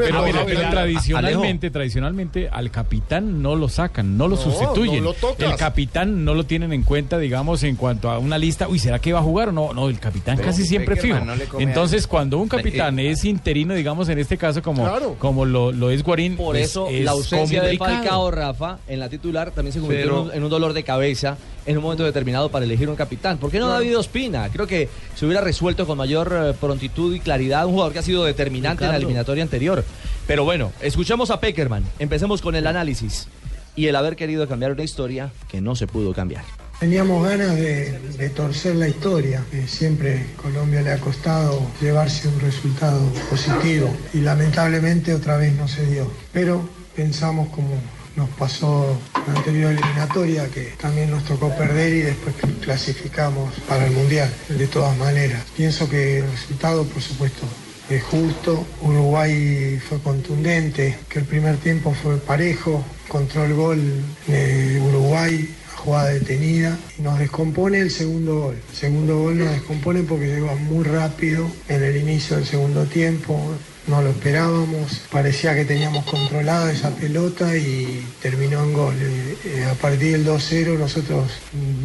tradicionalmente, tradicionalmente al capitán no lo sacan, no lo No, sustituyen. no lo tocas. el capitán no lo tienen en cuenta, digamos, en cuanto a una lista. Uy, ¿será que va a jugar o no? No, el capitán Pero casi siempre fijo. No Entonces, cuando un capitán es interino, digamos, en este caso, como, Claro. como lo, lo es Guarín, Por pues, eso es la ausencia de. Falcao Rafa en la titular también se convirtió Pero- en, un, en un dolor de cabeza en un momento determinado para elegir un capitán. ¿Por qué no Claro. David Ospina? Creo que se hubiera resuelto con mayor eh, prontitud y claridad un jugador que ha sido determinante en la eliminatoria anterior. Pero bueno, escuchemos a Peckerman. Empecemos con el análisis y el haber querido cambiar una historia que no se pudo cambiar. Teníamos ganas de, de torcer la historia. Eh, siempre Colombia le ha costado llevarse un resultado positivo y lamentablemente otra vez no se dio. Pero pensamos como nos pasó la anterior eliminatoria que también nos tocó perder y después clasificamos para el Mundial. De todas maneras, pienso que el resultado, por supuesto, es justo. Uruguay fue contundente, que el primer tiempo fue parejo, control el gol de Uruguay, jugada detenida, y nos descompone el segundo gol. El segundo gol nos descompone porque llegó muy rápido en el inicio del segundo tiempo. No lo esperábamos, parecía que teníamos controlada esa pelota y terminó en gol. Eh, eh, a partir del 2-0 nosotros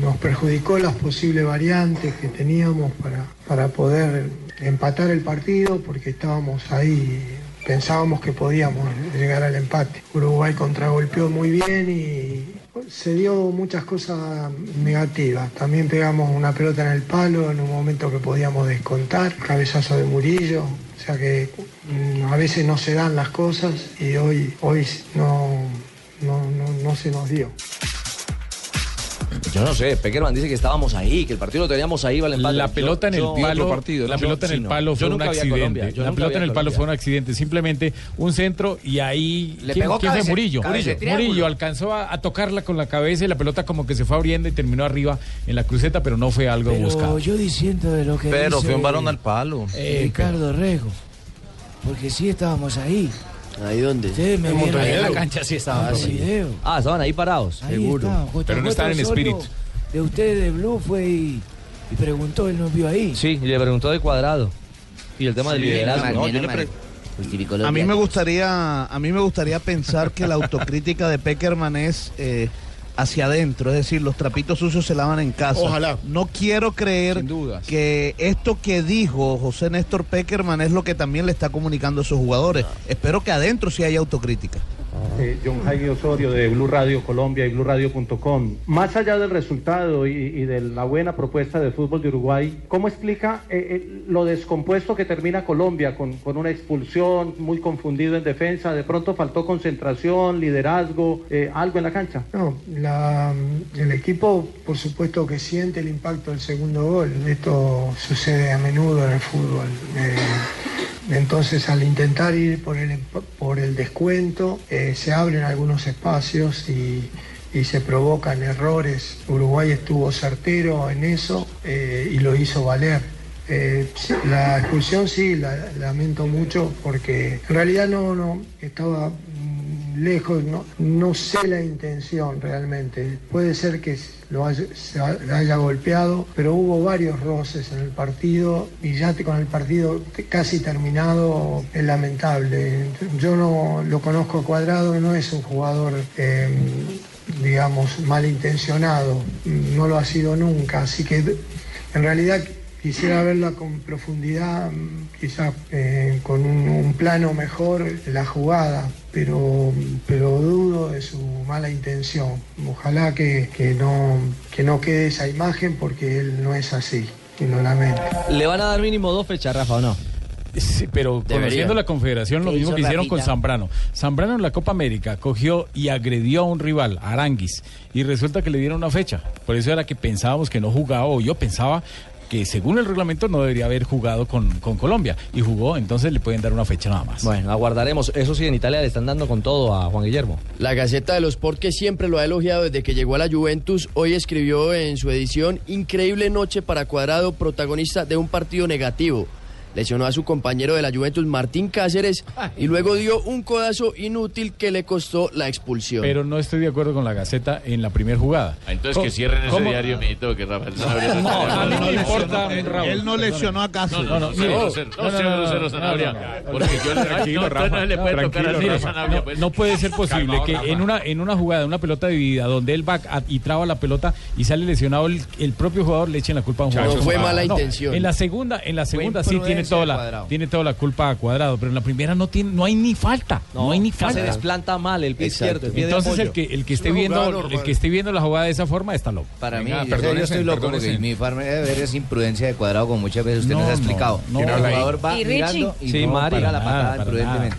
nos perjudicó las posibles variantes que teníamos para, para poder empatar el partido porque estábamos ahí, pensábamos que podíamos llegar al empate. Uruguay contragolpeó muy bien y se dio muchas cosas negativas. También pegamos una pelota en el palo en un momento que podíamos descontar, cabezazo de Murillo. O sea que mm, a veces no se dan las cosas y hoy, hoy no, no, no, no se nos dio. Yo no sé, Peckerman dice que estábamos ahí, que el partido lo teníamos ahí, vale empate. La pelota en el palo, yo- la pelota en el palo fue un accidente. La pelota en el palo fue un accidente, simplemente un centro y ahí Le ¿quién, pegó quién fue Murillo? cabece Murillo, alcanzó a, a tocarla con la cabeza y la pelota como que se fue abriendo y terminó arriba en la cruceta, pero no fue algo Pero buscado. yo diciendo de lo que Pero dice fue un balón al palo. eh, Ricardo Rego. Porque sí estábamos ahí. ¿Ahí dónde? Ustedes me ahí En la cancha sí estaban, Ah. Ah, estaban ahí parados, Ahí seguro. Pero no estaban en espíritu. De ustedes de Blue fue y, y preguntó, él nos vio ahí. Sí, y le preguntó de cuadrado. Y el tema del Sí, liderazgo. no, yo le pre- A mí me gustaría, a mí me gustaría pensar que la autocrítica de Peckerman es eh, hacia adentro, es decir, los trapitos sucios se lavan en casa. Ojalá. No quiero creer que esto que dijo José Néstor Peckerman es lo que también le está comunicando a sus jugadores. Espero que adentro sí haya autocrítica. Eh, John Jaime Osorio de Blue Radio Colombia y BlueRadio.com. Más allá del resultado y, de la buena propuesta de fútbol de Uruguay, ¿cómo explica eh, eh, lo descompuesto que termina Colombia con, una expulsión, muy confundido en defensa? ¿De pronto faltó concentración, liderazgo, eh, algo en la cancha? No, la- el equipo por supuesto que siente el impacto del segundo gol. Esto sucede a menudo en el fútbol. Entonces al intentar ir por el, por el descuento se abren algunos espacios y, se provocan errores. Uruguay estuvo certero en eso eh, y lo hizo valer. Eh, la expulsión sí, la lamento mucho porque en realidad no, no estaba lejos, no, no sé la intención realmente. Puede ser que lo haya, golpeado, pero hubo varios roces en el partido y ya con el partido casi terminado es lamentable. Yo no lo conozco Cuadrado, no es un jugador... eh, digamos, malintencionado, no lo ha sido nunca, así que en realidad quisiera verla con profundidad, quizás eh, con un, un plano mejor la jugada, pero, pero dudo de su mala intención. Ojalá que, que no, que no quede esa imagen porque él no es así, y lo lamento. ¿Le van a dar mínimo dos fechas, Rafa, o no? Sí, pero Debería. conociendo la confederación, lo ¿Qué mismo que hicieron con? Zambrano. Zambrano en la Copa América cogió y agredió a un rival, Aranguis, y resulta que le dieron una fecha. Por eso era que pensábamos que no jugaba, o yo pensaba, que según el reglamento no debería haber jugado con, con Colombia. Y jugó, entonces le pueden dar una fecha nada más. Bueno, aguardaremos. Eso sí, en Italia le están dando con todo a Juan Guillermo. La Gaceta de los Sport, que siempre lo ha elogiado desde que llegó a la Juventus, hoy escribió en su edición Increíble noche para Cuadrado, protagonista de un partido negativo. Lesionó a su compañero de la Juventus, Martín Cáceres, y luego dio un codazo inútil que le costó la expulsión. Pero no estoy de acuerdo con la Gaceta en la primera jugada. Entonces ¿Cómo- que cierren ese diario, mijito, que Rafael Sanabria No, a mí no me importa, Él, Raúl. él no lesionó a Cáceres. No, no, no, No, no, no, no, no, no, Sanabria. no, no. Porque yo le no, no puede tocar a. Sanabria. No, pues. no puede ser posible que en una, en una jugada, una pelota dividida, donde él va y traba la pelota y sale lesionado el, propio jugador, le echen la culpa a un No jugador. fue mala No, intención. En la segunda, en la segunda sí tiene toda la, tiene toda la culpa a cuadrado, pero en la primera no tiene, no hay ni falta. No, hay ni falta. Se desplanta mal el pie Exacto. izquierdo. el pie de Entonces el que el que Es esté viendo el que esté viendo la jugada de esa forma está loco. Para mí, Venga, yo, yo estoy loco porque mi forma de ver es imprudencia de cuadrado, como muchas veces usted No, nos ha explicado. no. el jugador va ¿Y Richie? mirando y Sí, no Mari. para la patada imprudentemente.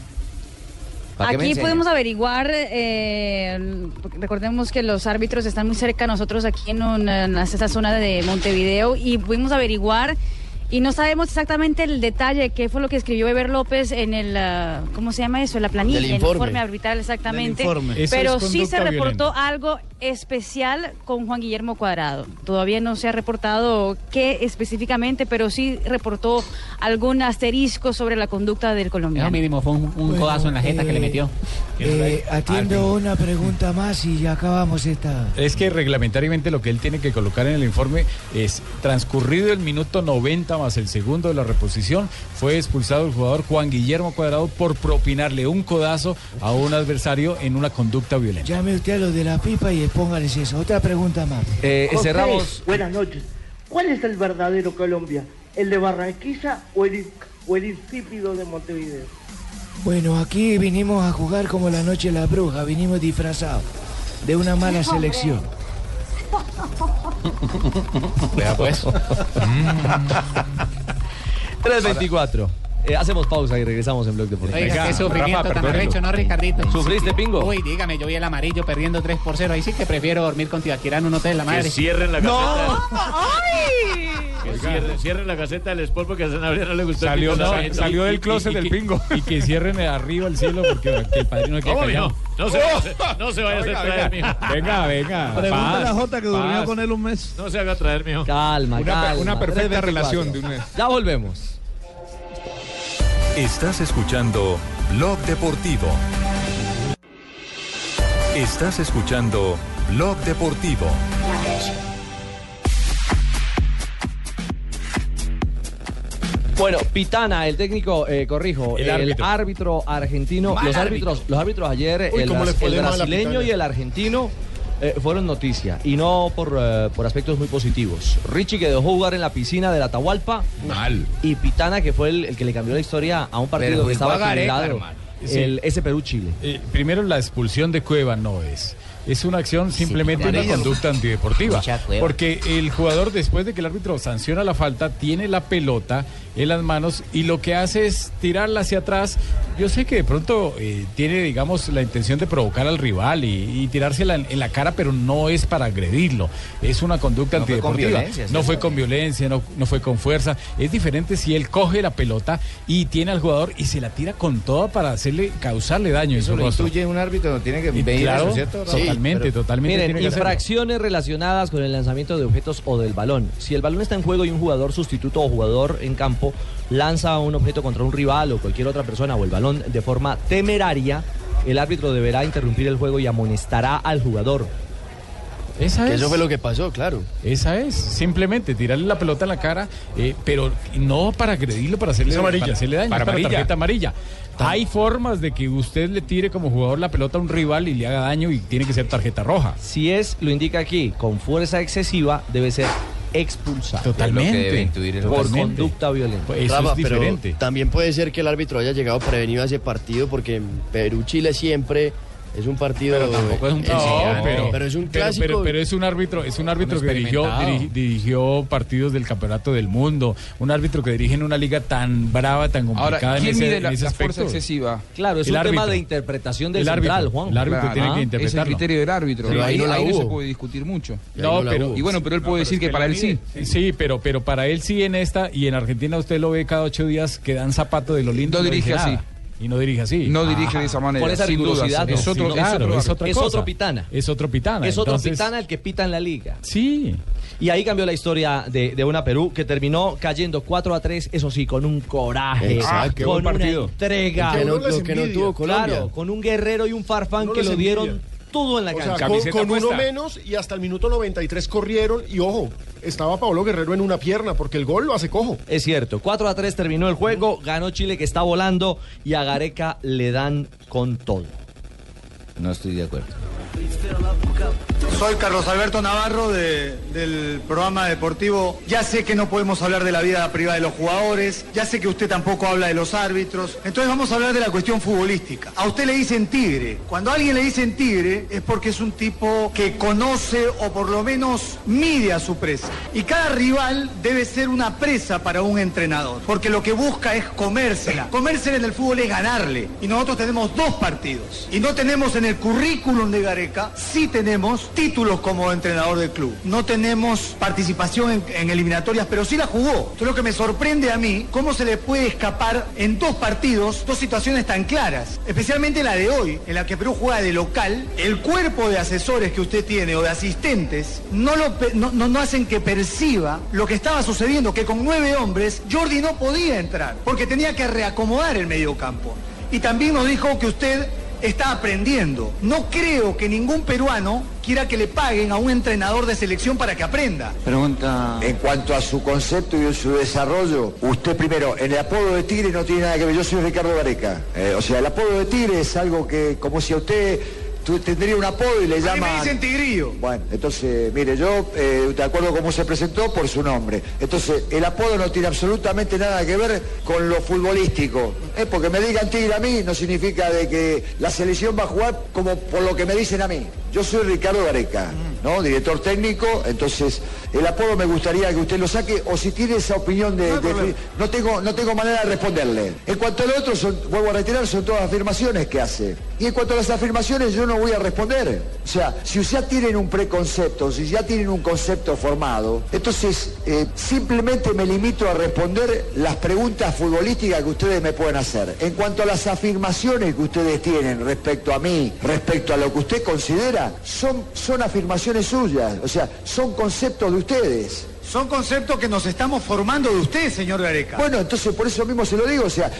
¿Para qué me Aquí podemos averiguar, eh, recordemos que los árbitros están muy cerca de nosotros aquí en, una- en esa zona de Montevideo y pudimos averiguar y no sabemos exactamente el detalle, qué fue lo que escribió Eber López en el, ah, ¿cómo se llama eso? En la planilla, Del en el informe. informe arbitral exactamente. Informe. Pero es sí se reportó algo especial con Juan Guillermo Cuadrado. Todavía no se ha reportado qué específicamente, pero sí reportó algún asterisco sobre la conducta del colombiano. Eso mínimo fue un, un Bueno, codazo en la jeta que le eh, metió. Eh, atiendo una pregunta más y ya acabamos esta. Es que reglamentariamente lo que él tiene que colocar en el informe es transcurrido el minuto 90 más el segundo de la reposición, fue expulsado el jugador Juan Guillermo Cuadrado por propinarle un codazo a un adversario en una conducta violenta. Llame usted a los de la pipa y póngales eso. Otra pregunta más. Eh, José, cerramos. Buenas noches. ¿Cuál es el verdadero Colombia? ¿El de Barranquilla o el, o el insípido de Montevideo? Bueno, aquí vinimos a jugar como la noche de la bruja, vinimos disfrazados de una mala selección. Vea pues. 324. Eh, hacemos pausa y regresamos en Blog Deportivo. Oiga, qué sufrimiento tan arrecho, ¿no, Ricardito? ¿Sufriste, Pingo? Uy, dígame, yo vi el amarillo perdiendo 3 por 0. Ahí sí que prefiero dormir con Tibaquirá en un hotel, la madre. Que cierren la caseta. ¡Ay! Que cierren, cierren la caseta del Sport porque a Sanabria no le gustó el Salió, pingo no, Sarmiento. salió del closet y- del y- pingo. Y que cierren arriba el cielo porque que el padrino ¿Cómo, callado. mijo? No se, vaya- no se vaya a hacer traer, venga. mijo. Venga, venga. Pregúntale a Jota que durmió paz. con él un mes. No se haga traer, mijo. Calma, Una, calma. una perfecta 324. relación de un mes. Ya volvemos. Estás escuchando Blog Deportivo. Estás escuchando Blog Deportivo. Bueno, Pitana, el técnico, eh, corrijo, El el, árbitro. árbitro. argentino, Mal los árbitro. árbitros, los árbitros ayer, Uy, el, brasileño y el argentino eh, fueron noticia y no por, eh, por aspectos muy positivos. Richie que dejó jugar en la piscina del Atahualpa Mal. y Pitana que fue el, el que le cambió la historia a un partido Pero que estaba. Sí. el ese Perú-Chile. Eh, primero, la expulsión de Cueva no es. Es una acción simplemente una amarilla. conducta antideportiva. Porque el jugador, después de que el árbitro sanciona la falta, tiene la pelota en las manos y lo que hace es tirarla hacia atrás. Yo sé que de pronto eh, tiene, digamos, la intención de provocar al rival y, y tirársela en, en la cara, pero no es para agredirlo. Es una conducta No fue con antideportiva. violencia, no fue con violencia, no, no fue con fuerza. Es diferente si él coge la pelota y tiene al jugador y se la tira con toda para hacerle, causarle daño en Eso su lo intuye un árbitro, tiene que Y medir claro, eso, ¿cierto? Sí, totalmente, totalmente. Miren, tiene que hacerlo. infracciones relacionadas con el lanzamiento de objetos o del balón. Si el balón está en juego y un jugador sustituto o jugador en campo lanza un objeto contra un rival o cualquier otra persona o el balón de forma temeraria, el árbitro deberá interrumpir el juego y amonestará al jugador. Esa es. eso fue lo que pasó, claro. Esa es, simplemente tirarle la pelota en la cara, eh, pero no para agredirlo, para hacerle, amarilla. para hacerle daño, para amarilla. tarjeta amarilla. Hay formas de que usted le tire como jugador la pelota a un rival y le haga daño y tiene que ser tarjeta roja. Si es, lo indica aquí, con fuerza excesiva, debe ser expulsado. Totalmente. debe intuir el Por Totalmente. conducta violenta. Pues Eso Rafa, es pero diferente. también puede ser que el árbitro haya llegado prevenido a ese partido porque en Perú-Chile siempre Es un partido. Pero tampoco es un clásico. no, pero, pero es un pero- clásico. Pero, pero es un árbitro, es un árbitro Un que dirigió, dirigió partidos del campeonato del mundo, un árbitro que dirige en una liga tan brava, tan complicada Ahora, en ¿quién ese, mide en ese la aspecto. fuerza excesiva? Claro, es El un tema de interpretación del El árbitro, central, Juan. el árbitro Claro, tiene que es el interpretarlo. criterio del árbitro. Pero ahí, ahí no la ahí no se puede discutir mucho. No, pero y bueno, pero él puede decir que, para él sí. Sí, pero, pero para él sí en esta y en Argentina usted lo ve cada ocho días que dan zapato de lo lindo. No dirige así. Y no dirige así. No dirige de esa manera, Por esa rigurosidad. Es no, otro, claro, es otro pitana. Es otro pitana. Es otro entonces- pitana el que pita en la liga. Sí. Y ahí cambió la historia de, de una Perú que terminó cayendo 4 a 3, eso sí, con un coraje, Exacto. Qué con una partido. entrega. Lo que no- lo que no tuvo Colombia. Claro, con un guerrero y un farfán No que lo dieron envidia. Todo en la O sea, cancha. con, con uno menos y hasta el minuto 93 corrieron y ojo, estaba Pablo Guerrero en una pierna porque el gol lo hace cojo. Es cierto, 4 a 3 terminó el juego, ganó Chile que está volando y a Gareca le dan con todo. No estoy de acuerdo. Soy Carlos Alberto Navarro de- del programa deportivo. Ya sé que no podemos hablar de la vida privada de los jugadores, ya sé que usted tampoco habla de los árbitros, entonces vamos a hablar de la cuestión futbolística. A usted le dicen tigre. Cuando a alguien le dicen tigre es porque es un tipo que conoce o por lo menos mide a su presa. Y cada rival debe ser una presa para un entrenador, porque lo que busca es comérsela. Comérsela en el fútbol es ganarle. Y nosotros tenemos dos partidos. Y no tenemos en el currículum de Gareca, sí tenemos títulos como entrenador del club. No tenemos participación en, eliminatorias, pero sí la jugó. Lo que me sorprende a mí, cómo se le puede escapar en dos partidos, dos situaciones tan claras. Especialmente la de hoy, en la que Perú juega de local, el cuerpo de asesores que usted tiene o de asistentes no, lo, no, no- no hacen que perciba lo que estaba sucediendo, que con nueve hombres Jordi no podía entrar, porque tenía que reacomodar el mediocampo. Y también nos dijo que usted está aprendiendo. No creo que ningún peruano quiera que le paguen a un entrenador de selección para que aprenda. Pregunta. En cuanto a su concepto y su desarrollo, usted primero, en el apodo de Tigre no tiene nada que ver. Yo soy Ricardo Gareca. Eh, o sea, el apodo de Tigre es algo que, como si a usted tendría un apodo y le A mí llama. me dicen tigrillo. Bueno, entonces, mire, yo, eh, de acuerdo cómo se presentó, por su nombre. Entonces, el apodo no tiene absolutamente nada que ver con lo futbolístico. Eh, porque me digan tigre a mí no significa de que la selección va a jugar como por lo que me dicen a mí. Yo soy Ricardo Gareca, ¿no? Director técnico, entonces el apodo me gustaría que usted lo saque o si tiene esa opinión de... de- no, tengo, no tengo manera de responderle. En cuanto a lo otro, son, vuelvo a reiterar, son todas afirmaciones que hace. Y en cuanto a las afirmaciones, yo no voy a responder. O sea, si ya tienen un preconcepto, si ya tienen un concepto formado, entonces eh, simplemente me limito a responder las preguntas futbolísticas que ustedes me pueden hacer. En cuanto a las afirmaciones que ustedes tienen respecto a mí, respecto a lo que usted considera, son, son afirmaciones suyas, o sea, son conceptos de ustedes. Son conceptos que nos estamos formando de usted, señor Gareca. Bueno, entonces por eso mismo se lo digo, o sea,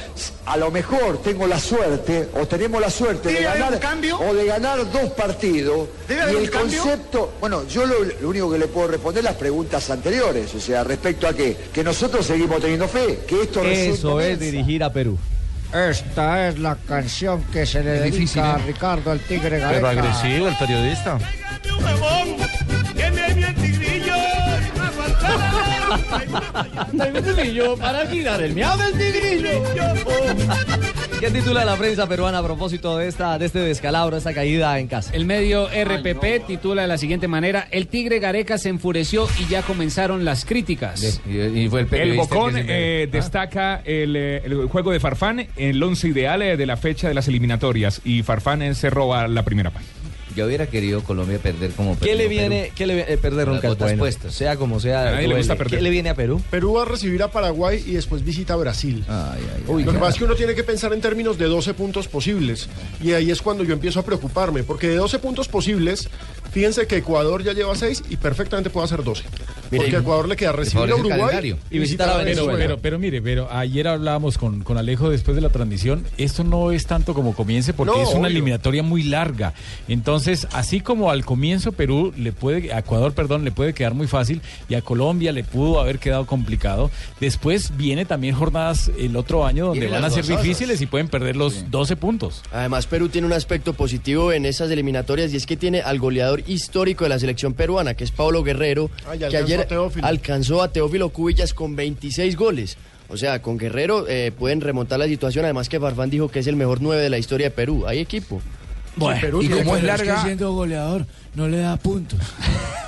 a lo mejor tengo la suerte, o tenemos la suerte de ¿Debe haber ganar, un cambio? o de ganar dos partidos, ¿Debe y haber el un cambio? concepto, bueno, yo lo, lo único que le puedo responder las preguntas anteriores, o sea, respecto a qué, que nosotros seguimos teniendo fe, que esto Eso es dirigir a Perú. Esta es la canción que se le dedica difícil, a ¿eh? Ricardo el Tigre Gareca. Pero agresivo el periodista. El tigrillo para girar el miau del tigrillo. ¿Qué titula la prensa peruana a propósito de esta de este descalabro, esta caída en casa? El medio RPP titula de la siguiente manera: El Tigre Gareca se enfureció y ya comenzaron las críticas. Y, fue el El Bocón eh, destaca el, eh, el juego de Farfán, el once ideal eh, de la fecha de las eliminatorias. Y Farfán se roba la primera parte. Yo hubiera querido Colombia perder como ¿Qué le Perú. viene, qué le viene- eh, perder bueno, puestas. sea como sea. A nadie le gusta perder. ¿Qué le viene a Perú? Perú va a recibir a Paraguay y después visita a Brasil. Uy, Lo que pasa es que uno tiene que pensar en términos de 12 puntos posibles. Y ahí es cuando yo empiezo a preocuparme. Porque de 12 puntos posibles, fíjense que Ecuador ya lleva 6 y perfectamente puede hacer 12. Porque a Ecuador le queda recibir a Uruguay y visitar a Venezuela. Pero, pero mire, pero ayer hablábamos con, con Alejo después de la transmisión. Esto no es tanto como comience porque No, es una obvio. eliminatoria muy larga. Entonces, así como al comienzo Perú le puede, a Ecuador, perdón, le puede quedar muy fácil y a Colombia le pudo haber quedado complicado. Después viene también jornadas el otro año donde van a ser difíciles y pueden perder los 12 puntos. Además, Perú tiene un aspecto positivo en esas eliminatorias y es que tiene al goleador histórico de la selección peruana, que es Pablo Guerrero, Ah, que ayer a alcanzó a Teófilo Cubillas con 26 goles. O sea, con Guerrero eh, pueden remontar la situación. Además que Farfán dijo que es el mejor 9 de la historia de Perú. Hay equipo. Bueno, Perú y como es larga... es que siendo goleador no le da puntos.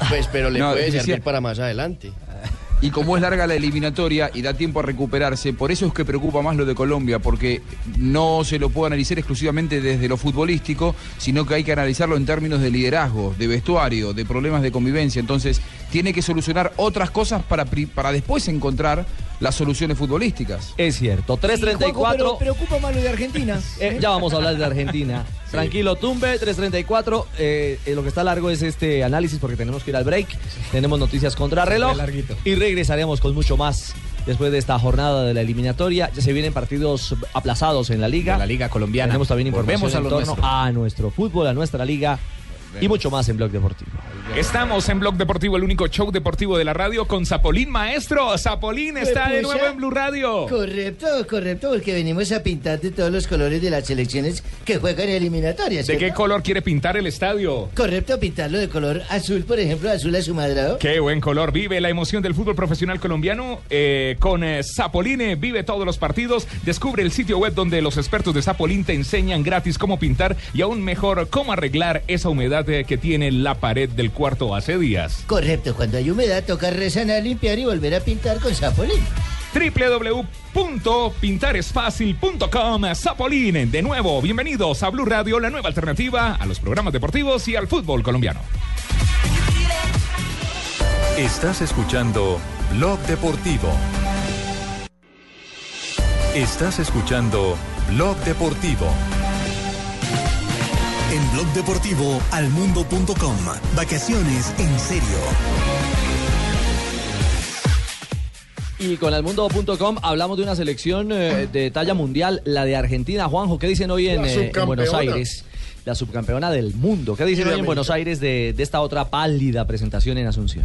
Pues, pero le No, puede servir para más adelante. Y como es larga la eliminatoria y da tiempo a recuperarse, por eso es que preocupa más lo de Colombia, porque no se lo puede analizar exclusivamente desde lo futbolístico, sino que hay que analizarlo en términos de liderazgo, de vestuario, de problemas de convivencia. Entonces, tiene que solucionar otras cosas para, para después encontrar las soluciones futbolísticas. Es cierto, Y, Juanjo, 334. pero preocupa más lo de Argentina. Eh, ya vamos a hablar de Argentina. Tranquilo, tumbe, 334. Eh, eh, lo que está largo es este análisis porque tenemos que ir al break. Tenemos noticias contra reloj. Y regresaremos con mucho más después de esta jornada de la eliminatoria. Ya se vienen partidos aplazados en la liga. De la liga colombiana. Tenemos también información Volvemos a en torno nuestro. a nuestro fútbol, a nuestra liga. Y mucho más en Blog Deportivo. Estamos en Blog Deportivo, el único show deportivo de la radio con Zapolín Maestro. Zapolín está de nuevo en Blue Radio. Correcto, correcto, porque venimos a pintar de todos los colores de las selecciones que juegan eliminatorias. ¿De qué color quiere pintar el estadio? Correcto, pintarlo de color azul, por ejemplo, azul a su madrado. Qué buen color. Vive la emoción del fútbol profesional colombiano eh, con eh, Zapolín. Vive todos los partidos. Descubre el sitio web donde los expertos de Zapolín te enseñan gratis cómo pintar y aún mejor cómo arreglar esa humedad que tiene la pared del cuarto hace días. Correcto, cuando hay humedad toca resanar, limpiar y volver a pintar con Zapolín. www.pintaresfacil.com Zapolín. De nuevo, bienvenidos a Blue Radio, la nueva alternativa a los programas deportivos y al fútbol colombiano. Estás escuchando Blog Deportivo. Estás escuchando Blog Deportivo. En Blog Deportivo Almundo.com. Vacaciones en serio. Y con almundo.com hablamos de una selección eh, de talla mundial, la de Argentina. Juanjo, ¿qué dicen hoy en, eh, en Buenos. Aires? La subcampeona del mundo. ¿Qué dicen hoy en Buenos. Aires de, de esta otra pálida presentación en Asunción?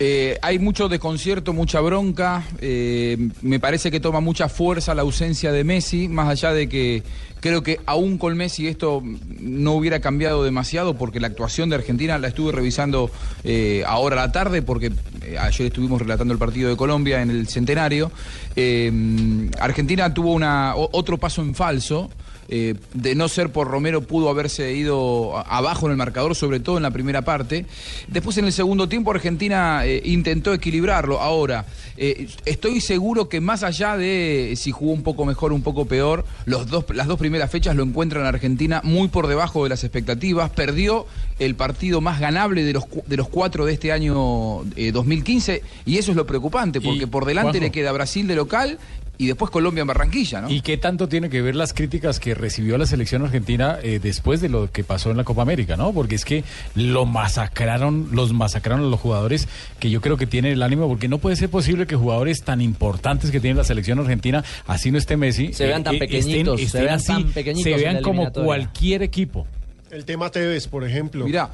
Eh, hay mucho desconcierto, mucha bronca. eh, me parece que toma mucha fuerza la ausencia de Messi, más allá de que creo que aún con Messi esto no hubiera cambiado demasiado, porque la actuación de Argentina la estuve revisando eh, ahora a la tarde, porque eh, ayer estuvimos relatando el partido de Colombia en el centenario. Eh, Argentina tuvo una, otro paso en falso. de no ser por Romero pudo haberse ido abajo en el marcador, sobre todo en la primera parte. Después en el segundo tiempo Argentina intentó equilibrarlo. Ahora, estoy seguro que más allá de si jugó un poco mejor un poco peor, los dos, las dos primeras fechas lo encuentran a Argentina muy por debajo de las expectativas. Perdió el partido más ganable de los, de los cuatro de este año eh, 2015 y eso es lo preocupante, porque por delante Juanjo. le queda Brasil de local y después Colombia en Barranquilla, ¿no? ¿Y qué tanto tiene que ver las críticas que recibió la selección argentina eh, después de lo que pasó en la Copa América, no? Porque es que lo masacraron, los masacraron a los jugadores que yo creo que tienen el ánimo, porque no puede ser posible que jugadores tan importantes que tiene la selección argentina, así no esté Messi, Se vean tan estén- pequeñitos, se estén vean así, tan pequeñitos se vean como cualquier equipo. El tema Tevez, por ejemplo. Mira,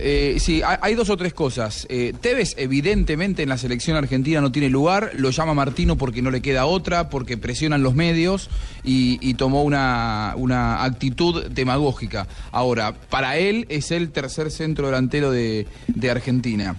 eh, sí, hay, dos o tres cosas. Eh, Tevez, evidentemente, en la selección argentina no tiene lugar. Lo llama Martino porque no le queda otra, porque presionan los medios y, y tomó una, una actitud demagógica. Ahora, para él es el tercer centro delantero de, de Argentina.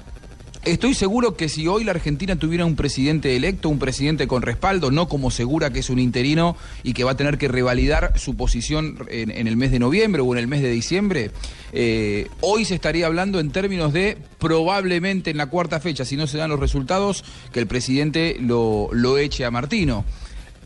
Estoy seguro que si hoy la Argentina tuviera un presidente electo, un presidente con respaldo, no como segura que es un interino y que va a tener que revalidar su posición en, en el mes de noviembre o en el mes de diciembre, eh, hoy se estaría hablando en términos de probablemente en la cuarta fecha, si no se dan los resultados, que el presidente lo, lo eche a Martino.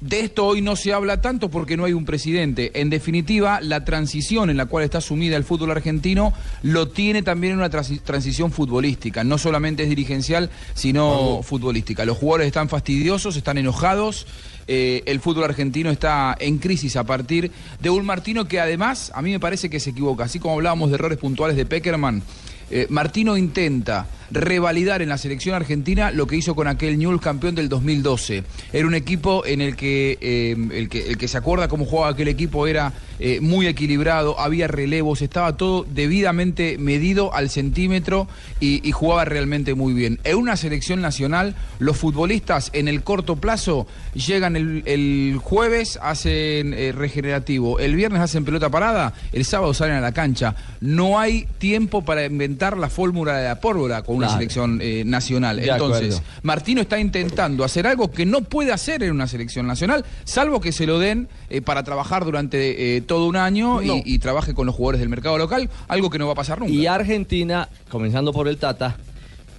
De esto hoy no se habla tanto porque no hay un presidente. En definitiva, la transición en la cual está sumida el fútbol argentino lo tiene también una transi- transición futbolística. No solamente es dirigencial, sino futbolística. Los jugadores están fastidiosos, están enojados. Eh, el fútbol argentino está en crisis a partir de un Martino que además a mí me parece que se equivoca. Así como hablábamos de errores puntuales de Peckerman, eh, Martino intenta revalidar en la selección argentina lo que hizo con aquel Newell's campeón del 2012. Era un equipo en el que, eh, el que el que se acuerda cómo jugaba aquel equipo era eh, muy equilibrado, había relevos, estaba todo debidamente medido al centímetro y, jugaba realmente muy bien. En una selección nacional, los futbolistas en el corto plazo llegan el, el jueves, hacen eh, regenerativo, el viernes hacen pelota parada, el sábado salen a la cancha. No hay tiempo para inventar la fórmula de la pólvora. Con una selección eh, nacional. De Entonces, acuerdo. Martino está intentando hacer algo que no puede hacer en una selección nacional, salvo que se lo den eh, para trabajar durante eh, todo un año y- trabaje con los jugadores del mercado local, algo que no va a pasar nunca. Y Argentina, comenzando por el Tata,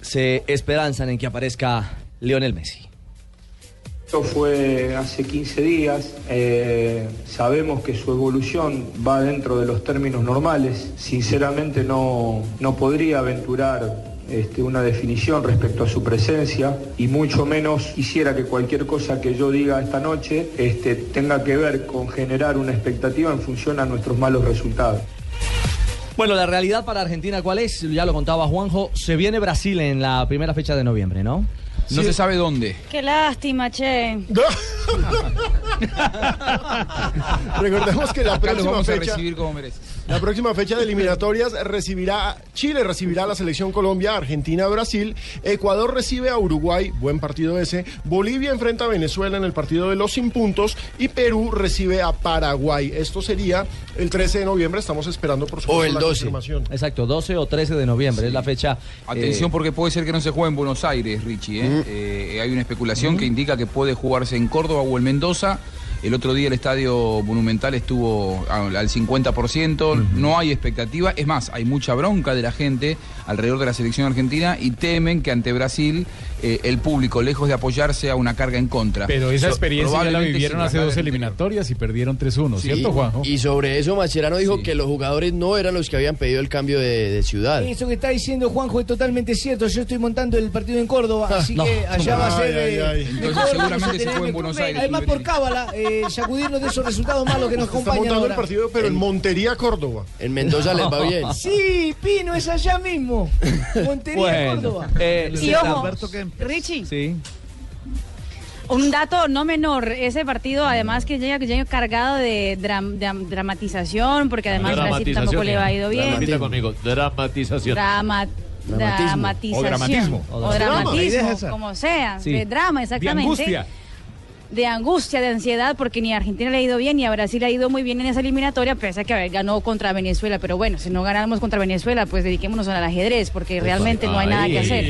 se esperanzan en que aparezca Lionel Messi. Esto fue hace 15 días. eh, sabemos que su evolución va dentro de los términos normales. Sinceramente no, no podría aventurar este, una definición respecto a su presencia y mucho menos quisiera que cualquier cosa que yo diga esta noche este, tenga que ver con generar una expectativa en función a nuestros malos resultados. Bueno, la realidad para Argentina, ¿cuál es? Ya lo contaba Juanjo, se viene Brasil en la primera fecha de noviembre, ¿no? No se sabe dónde. Qué lástima, che. Recordemos que la Acá próxima vamos a fecha, recibir como merece. La próxima fecha de eliminatorias recibirá Chile recibirá a la selección Colombia, Argentina, Brasil, Ecuador recibe a Uruguay, buen partido ese, Bolivia enfrenta a Venezuela en el partido de los sin puntos y Perú recibe a Paraguay. Esto sería el 13 de noviembre, estamos esperando por supuesto la confirmación. Exacto, 12 o 13 de noviembre es la fecha. Atención eh, porque puede ser que no se juegue en Buenos Aires, Richie. ¿eh? Eh, hay una especulación que indica que puede jugarse en Córdoba o en Mendoza. El otro día el estadio monumental estuvo al al 50%, no hay expectativa, es más, hay mucha bronca de la gente alrededor de la selección argentina y temen que ante Brasil eh, el público, lejos de apoyarse a una carga en contra. Pero esa So- experiencia ya la vivieron hace dos eliminatorias y perdieron 3-1, Sí, ¿cierto, Juanjo? Y sobre eso Macherano dijo que los jugadores no eran los que habían pedido el cambio de, de ciudad. Eso que está diciendo Juanjo es totalmente cierto. Yo estoy montando el partido en Córdoba, así no. que allá va a ser. ay, eh, ay. Entonces seguramente se juega en Buenos Aires, Además, por cábala, eh, sacudirnos de esos resultados malos que nos Está acompañan montando ahora. el partido, pero en Montería, Córdoba. En Mendoza les va bien. Sí, Pino, es allá mismo. Montería, Bueno, Córdoba. eh, Y ojo. Richie, Sí. un dato no menor, ese partido además que llega, que llega cargado de, dram- de dramatización, porque además Brasil tampoco le ha ido bien. Repita conmigo, dramatización. Drama, Dramatismo. dramatización. O dramatismo. O O drama. dramatismo, es esa. como sea. Sí. De drama, exactamente. De angustia. De angustia, de ansiedad, porque ni a Argentina le ha ido bien, ni a Brasil le ha ido muy bien en esa eliminatoria, pese a que a ver, ganó contra Venezuela. Pero bueno, si no ganamos contra Venezuela, pues dediquémonos al ajedrez, porque realmente no hay nada que hacer.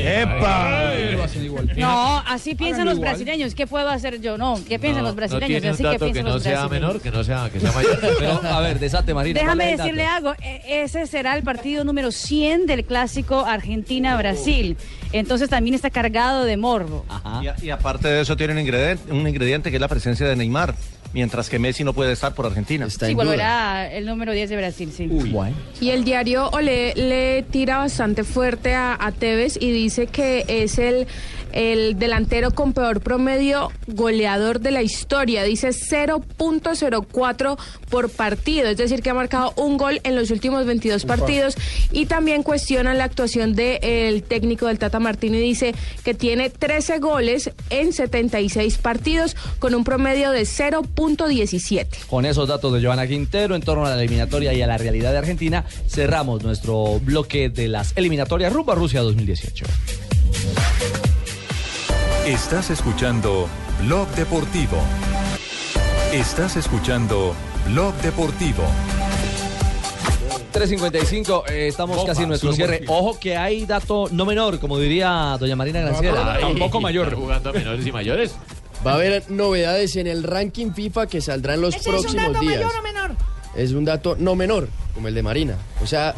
Igual. No, así piensan Háganlo los igual. brasileños. ¿Qué puedo hacer yo? No, ¿qué piensan No, los brasileños? No así que dato que, piensan no los sea brasileños. menor, que no sea, que sea mayor. Pero, a ver, desate, Marina. ¿cuál Déjame decirle algo, e- ese será el partido número 100 del clásico Argentina-Brasil. Entonces también está cargado de morbo. Y, a- y aparte de eso tiene un ingrediente, un ingrediente que es la presencia de Neymar, mientras que Messi no puede estar por Argentina. Sí, volverá el número 10 de Brasil, sí. Y el diario Olé le tira bastante fuerte a, a Tevez y dice que es el, el delantero con peor promedio goleador de la historia. Dice 0.04 por partido, es decir, que ha marcado un gol en los últimos 22 partidos. Y también cuestionan la actuación del técnico del Tata Martino y dice que tiene 13 goles en 76 partidos con un promedio de 0.17. Con esos datos de Giovanna Quintero en torno a la eliminatoria y a la realidad de Argentina, cerramos nuestro bloque de las eliminatorias rumbo a Rusia 2018. Estás escuchando Blog Deportivo. Estás escuchando Blog Deportivo. 3.55, eh, estamos Opa, casi en nuestro cierre. Ojo que hay dato no menor, como diría doña Marina Granciera. Ay, Están jugando a menores y mayores. Va a haber novedades en el ranking FIFA que saldrán los próximos días. o menor? Es un dato no menor, como el de Marina. O sea,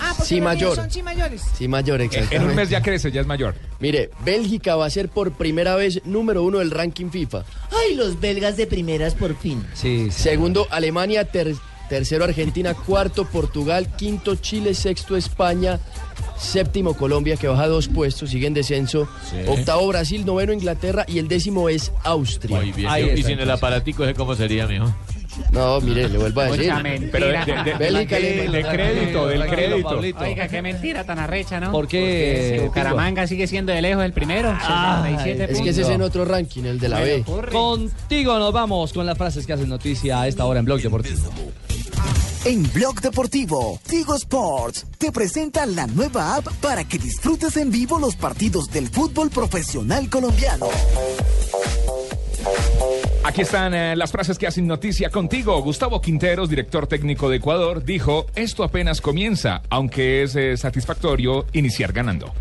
Ah, porque sí mayor. son sí mayores. Sí mayor, En exactamente. un mes ya crece, ya es mayor. Mire, Bélgica va a ser por primera vez número uno del ranking FIFA. Ay, los belgas de primeras por fin. Sí, Segundo, Alemania. ter- tercero, Argentina. Cuarto, Portugal. Quinto, Chile. Sexto, España. Séptimo, Colombia, que baja dos puestos, sigue en descenso. Octavo, Brasil. Noveno, Inglaterra. Y el décimo es Austria. Muy bien. y sin el aparatico, ¿ese cómo sería, mijo? No, mire, le vuelvo a decir. Mucha mentira. Pero de- de- de- crédito, del crédito. Oiga, qué mentira tan arrecha, ¿no? ¿Por qué, Porque Pingo? Bucaramanga sigue siendo de lejos el primero. 67 Es que ese es en otro ranking, el de la B. Contigo nos vamos con las frases que hacen noticia a esta hora en Blog Deportivo. En Blog Deportivo, Tigo Sports te presenta la nueva app para que disfrutes en vivo los partidos del fútbol profesional colombiano. Aquí están eh, las frases que hacen noticia contigo. Gustavo Quinteros, director técnico de Ecuador, dijo, esto apenas comienza, aunque es eh, satisfactorio iniciar ganando.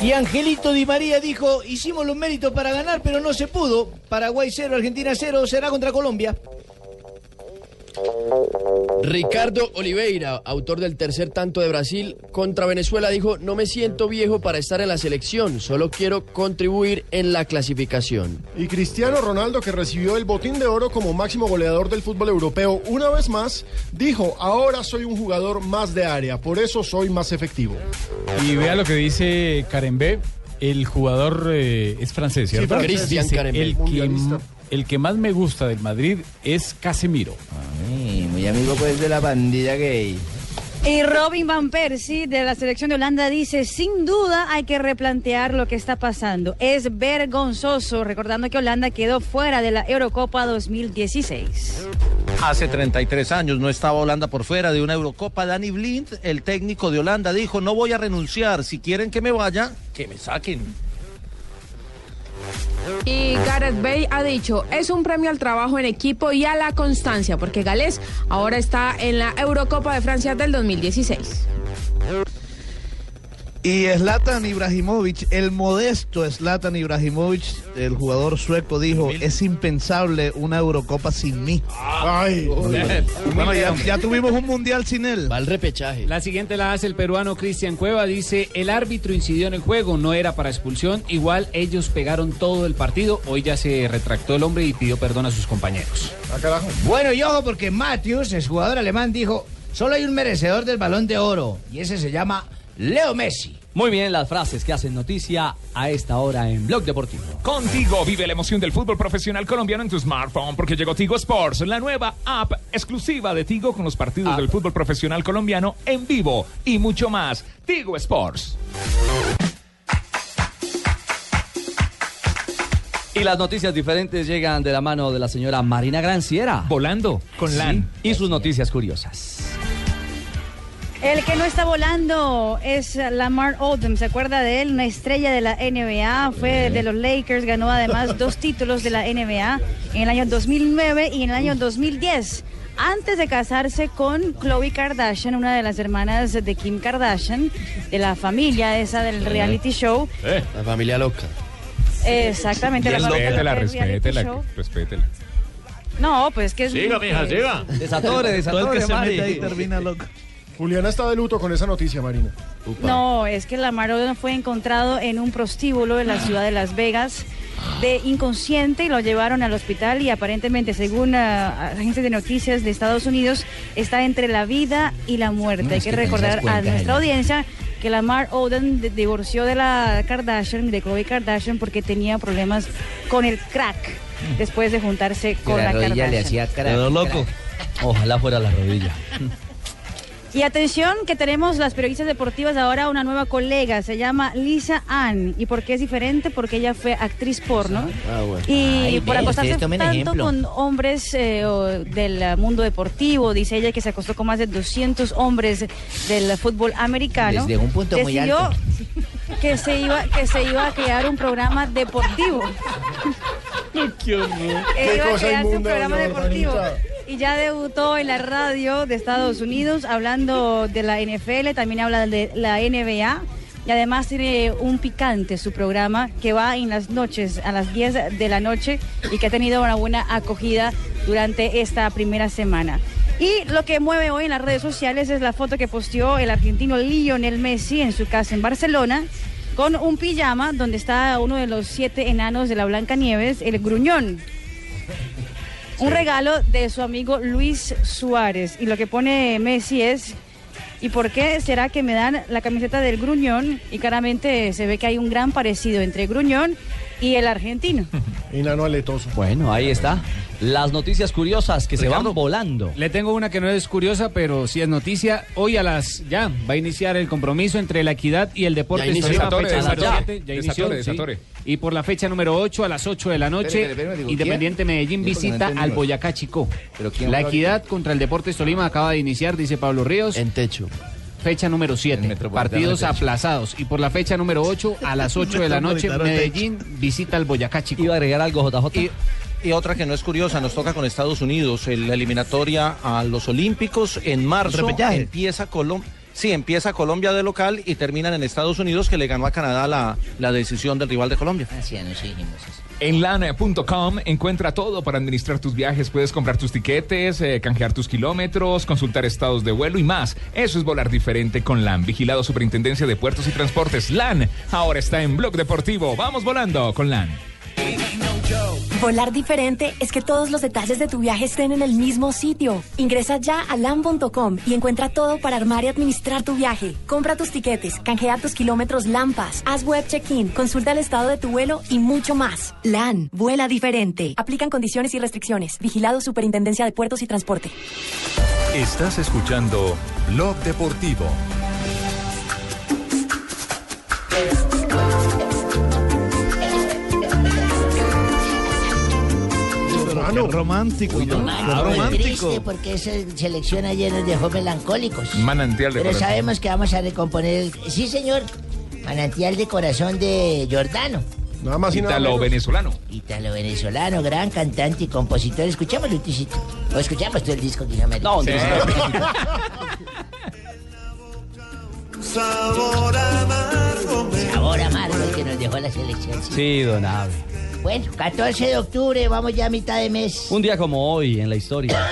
Y Angelito Di María dijo, hicimos los méritos para ganar, pero no se pudo. Paraguay 0, Argentina 0, será contra Colombia. Ricardo Oliveira, autor del tercer tanto de Brasil contra Venezuela, dijo, no me siento viejo para estar en la selección, solo quiero contribuir en la clasificación. Y Cristiano Ronaldo, que recibió el botín de oro como máximo goleador del fútbol europeo una vez más, dijo, ahora soy un jugador más de área, por eso soy más efectivo. Y vea lo que dice Karen B. El jugador eh, es francés, Sí, ¿cierto? francés. Christian Karen B, el, que. El que más me gusta del Madrid es Casemiro. muy amigo pues de la bandida gay. Y Robin Van Persie de la selección de Holanda dice, sin duda hay que replantear lo que está pasando. Es vergonzoso, recordando que Holanda quedó fuera de la Eurocopa 2016. Hace 33 años no estaba Holanda por fuera de una Eurocopa. Danny Blind, el técnico de Holanda, dijo, no voy a renunciar. Si quieren que me vaya, que me saquen. Y Gareth Bale ha dicho, es un premio al trabajo en equipo y a la constancia, porque Gales ahora está en la Eurocopa de Francia del 2016. Y Zlatan Ibrahimovic, el modesto Zlatan Ibrahimovic, el jugador sueco, dijo, es impensable una Eurocopa sin mí. Ay, bueno, ya, ya tuvimos un mundial sin él. Va el repechaje. La siguiente la hace el peruano Cristian Cueva. Dice, el árbitro incidió en el juego, no era para expulsión. Igual ellos pegaron todo el partido. Hoy ya se retractó el hombre y pidió perdón a sus compañeros. Bueno, y ojo, porque Matthews, el jugador alemán, dijo, solo hay un merecedor del balón de oro, y ese se llama Leo Messi. Muy bien, las frases que hacen noticia a esta hora en Blog Deportivo. Contigo vive la emoción del fútbol profesional colombiano en tu smartphone porque llegó Tigo Sports, la nueva app exclusiva de Tigo con los partidos del fútbol profesional colombiano en vivo y mucho más. Tigo Sports. Y las noticias diferentes llegan de la mano de la señora Marina Granciera. Volando con LAN. Y sus noticias curiosas. El que no está volando es Lamar Odom, ¿se acuerda de él? Una estrella de la NBA, fue de los Lakers, ganó además dos títulos de la NBA en el año 2009 y en el año 2010. Antes de casarse con Khloe Kardashian, una de las hermanas de Kim Kardashian, de la familia esa del reality show. La familia loca. Exactamente, la familia reality respétela, show. respétela. No, pues que es... Siga, mija, siga. Desatore, desatore, Todo el que se mete ahí termina loco. Juliana está de luto con esa noticia, Marina. No, es que Lamar Odom fue encontrado en un prostíbulo en la ciudad de Las Vegas de inconsciente y lo llevaron al hospital y aparentemente, según ah, agencias de noticias de Estados Unidos, está entre la vida y la muerte. No, Hay que recordar a nuestra ¿no? audiencia que Lamar Odom divorció de la Kardashian, de Khloe Kardashian, porque tenía problemas con el crack después de juntarse con la, Kardashian. Quedó loco. Ojalá fuera la rodilla. Y atención que tenemos las periodistas deportivas ahora una nueva colega, se llama Lisa Ann. ¿Y por qué es diferente? Porque ella fue actriz porno. Ah, bueno. Y Ay, por acostarse tanto ejemplo. con hombres eh, o del mundo deportivo, dice ella que se acostó con más de 200 hombres del fútbol americano. Desde un punto muy alto. Que se, iba, que se iba a crear un programa deportivo. Qué Eh, iba a cosa crearse un inmunda, programa deportivo. Y ya debutó en la radio de Estados Unidos hablando de la NFL, también habla de la NBA. Y además tiene un picante su programa que va en las noches, a las 10 de la noche, y que ha tenido una buena acogida durante esta primera semana. Y lo que mueve hoy en las redes sociales es la foto que posteó el argentino Lionel Messi en su casa en Barcelona, con un pijama donde está uno de los siete enanos de la Blanca Nieves, el gruñón. Un regalo de su amigo Luis Suárez. Y lo que pone Messi es, ¿y por qué será que me dan la camiseta del gruñón? Y claramente se ve que hay un gran parecido entre gruñón y el argentino. Enano aletoso. Bueno, ahí está. Las noticias curiosas que se van volando. Le tengo una que no es curiosa, pero sí es noticia. Hoy a las ya va a iniciar el compromiso entre la equidad y el deporte. Ya inició. Desatore, desatore. ya Desatore, sí. Y por la fecha número 8 a las 8 de la noche, digo, Independiente ¿quién? Medellín no visita al Boyacá Chico. ¿Pero quién La equidad contra el Deportes Tolima acaba de iniciar, dice Pablo Ríos. En techo. Fecha número 7. Metropolitano Partidos aplazados. Y por la fecha número 8 a las 8 de la noche, Medellín visita al Boyacá Chico. Iba a agregar algo, JJ. Y, y otra que no es curiosa, nos toca con Estados Unidos, el- la eliminatoria a los Olímpicos en marzo. Empieza Colombia. Sí, empieza Colombia de local y terminan en Estados Unidos, que le ganó a Canadá la, la decisión del rival de Colombia. Así nos dijimos eso. En LAN.com encuentra todo para administrar tus viajes. Puedes comprar tus tiquetes, eh, canjear tus kilómetros, consultar estados de vuelo y más. Eso es volar diferente con LAN. Vigilado Superintendencia de Puertos y Transportes. LAN ahora está en Blog Deportivo. Vamos volando con LAN. Volar diferente es que todos los detalles de tu viaje estén en el mismo sitio. Ingresa ya a LAN.com y encuentra todo para armar y administrar tu viaje. Compra tus tiquetes, canjea tus kilómetros LAMPAS, haz web check-in, consulta el estado de tu vuelo y mucho más. LAN, vuela diferente. Aplican condiciones y restricciones. Vigilado Superintendencia de Puertos y Transporte. Estás escuchando Blog Deportivo. Qué romántico, ¿no? Romántico. triste porque esa selección ayer nos dejó melancólicos. Manantial de Pero corazón. sabemos que vamos a recomponer el... Sí, señor. Manantial de corazón de Jordano. Nada más y nada Italo venezolano. Italo venezolano, gran cantante y compositor. Escuchamos un tisito. O escuchamos todo el disco que. No, un Sí. Sabor amargo. Sabor amargo el que nos dejó la selección. sí. Sí, don Abe. Bueno, 14 de octubre, vamos ya a mitad de mes. Un día como hoy en la historia.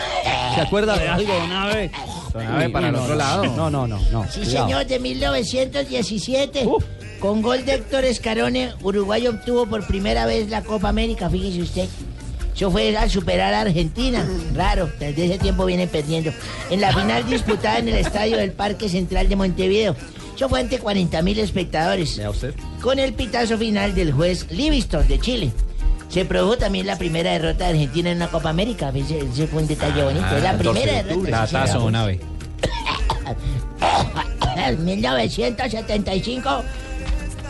¿Se acuerda de algo? Don Abe, para el no, otro no, lado. No, no, no, no. Sí, cuidado. señor, de 1917. Con gol de Héctor Escarone, Uruguay obtuvo por primera vez la Copa América, fíjese usted. Eso fue al superar a Argentina. Raro, desde ese tiempo vienen perdiendo. En la final disputada en el estadio del Parque Central de Montevideo. Eso fue ante 40 mil espectadores. Vea usted. Con el pitazo final del juez Livingston de Chile. Se produjo también la primera derrota de Argentina en una Copa América. Ese, ese fue un detalle bonito. Es la primera derrota. Don Abe. En 1975.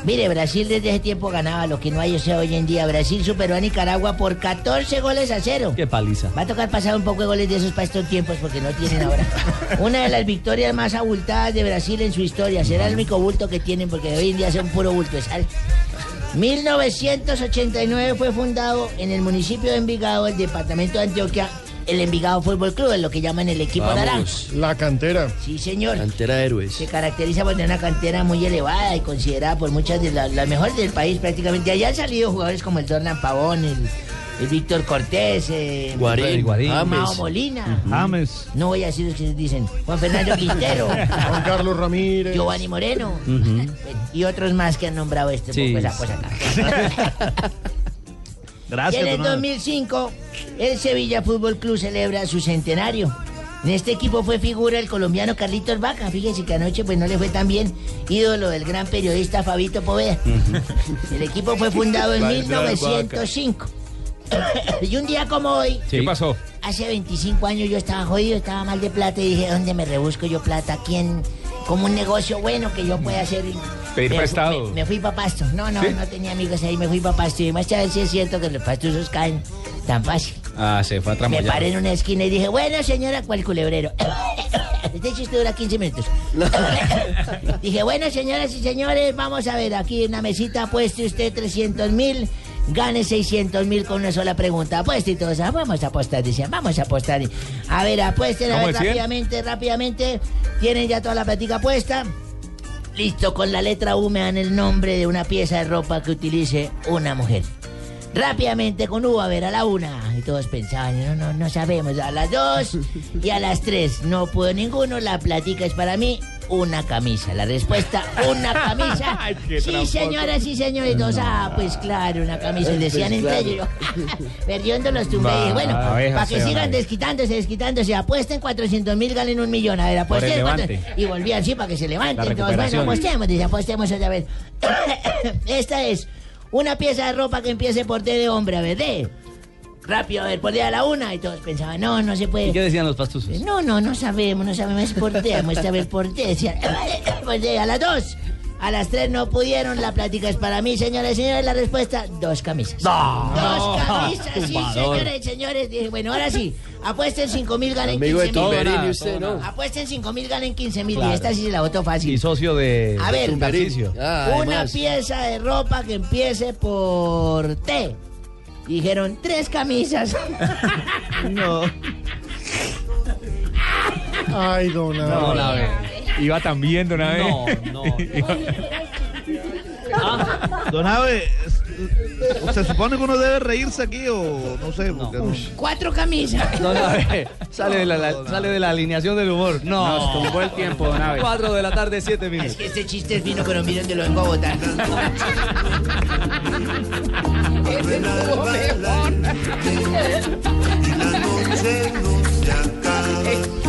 Mire, Brasil desde ese tiempo ganaba lo que no hay o sea, hoy en día. Brasil superó a Nicaragua por 14 goles a cero. Qué paliza. Va a tocar pasar un poco de goles de esos para estos tiempos porque no tienen ahora. Una de las victorias más abultadas de Brasil en su historia. Será el único bulto que tienen porque hoy en día son puro bulto de sal. 1989 fue fundado en el municipio de Envigado, el departamento de Antioquia, el Envigado Fútbol Club, es lo que llaman el equipo naranja. La cantera. Sí, señor. Cantera de héroes. Se caracteriza por tener una cantera muy elevada y considerada por muchas de la- las mejores del país prácticamente. Allá han salido jugadores como el Dorlan Pavón, el, el Víctor Cortés, eh, Guarín, Guarín. Mao James. Molina. James. No voy a decir lo que dicen. Juan Fernando Quintero. Juan Carlos Ramírez. Giovanni Moreno. Y otros más que han nombrado este Sí. poco esa cosa Y Gracias, en el don Abe. 2005, el Sevilla Fútbol Club celebra su centenario. En este equipo fue figura el colombiano Carlitos Vaca. Fíjese que anoche pues no le fue tan bien. Ídolo del gran periodista Fabito Poveda. El equipo fue fundado en Carlitos 1905. y un día como hoy, ¿Qué pasó? hace 25 años yo estaba jodido, estaba mal de plata y dije, ¿dónde me rebusco yo plata? ¿Quién? Como un negocio bueno que yo pueda hacer. Pedir Me prestado. Me, me fui para Pasto. No, no, ¿Sí? no tenía amigos ahí, me fui para Pasto. Y más a ver si es cierto que los pastusos caen tan fácil. Ah, se fue a Me tramoyar. paré en una esquina y dije, bueno, señora, ¿cuál culebrero? Este chiste dura 15 minutos. dije, bueno, señoras y señores, vamos a ver, aquí en la mesita apueste usted 300 mil, gane 600 mil con una sola pregunta. Apueste y todos, ah, vamos a apostar, decían, vamos a apostar. A ver, apuesten, a ¿Cómo ver, rápidamente, rápidamente. Tienen ya toda la plática puesta. Listo, con la letra U me dan el nombre de una pieza de ropa que utilice una mujer. Rápidamente con U, a ver, a la una. Y todos pensaban, no, no, no sabemos. A las dos y a las tres. No puedo ninguno, la plática es para mí. Una camisa. La respuesta, una camisa. Ay, qué sí, señoras sí, señores. Ah, pues claro, una camisa. Y decían Pues entre claro. ellos. Perdiendo los dije, bueno, para que sigan desquitándose, desquitándose. Apuesten 400 mil, ganen un millón. A ver, apuesten. cuatro-. Y volvían así para que se levanten. Todos, bueno, apostemos, dice, apostemos otra vez. Esta es una pieza de ropa que empiece por T de hombre, a ver, de. Rápido, a ver, por D a la una. Y todos pensaban, no, no se puede. ¿Y qué decían los pastusos? No, no, no sabemos, no sabemos, es por T, muestra a ver por T. Decían, por D, a las dos. A las tres no pudieron, la plática es para mí, señoras y señores, la respuesta, dos camisas. Dos camisas, sí, Tumbador. señores y señores. Dije, bueno, ahora sí, apuesten cinco mil, ganen Amigo de 15 mil. Tumberini, usted, ¿no? Apuesten cinco mil, ganen 15 mil. Claro. Y esta sí se la votó fácil. Y socio de A ver. Ah, Una además. pieza de ropa que empiece por T. Dijeron tres camisas. No. Ay, don No, Abe. la ve. Iba también, don Abe. No, no. Don Abe, ¿se supone que uno debe reírse aquí o no sé? porque no- Cuatro camisas. Don Abe, sale de la, la- sale de la alineación del humor. No. Nos tumbó el tiempo, don Abe. 4 de la tarde, 7 Es minutos. que este chiste es fino, pero miren de lo vengo a botar. Ese estuvo mejor.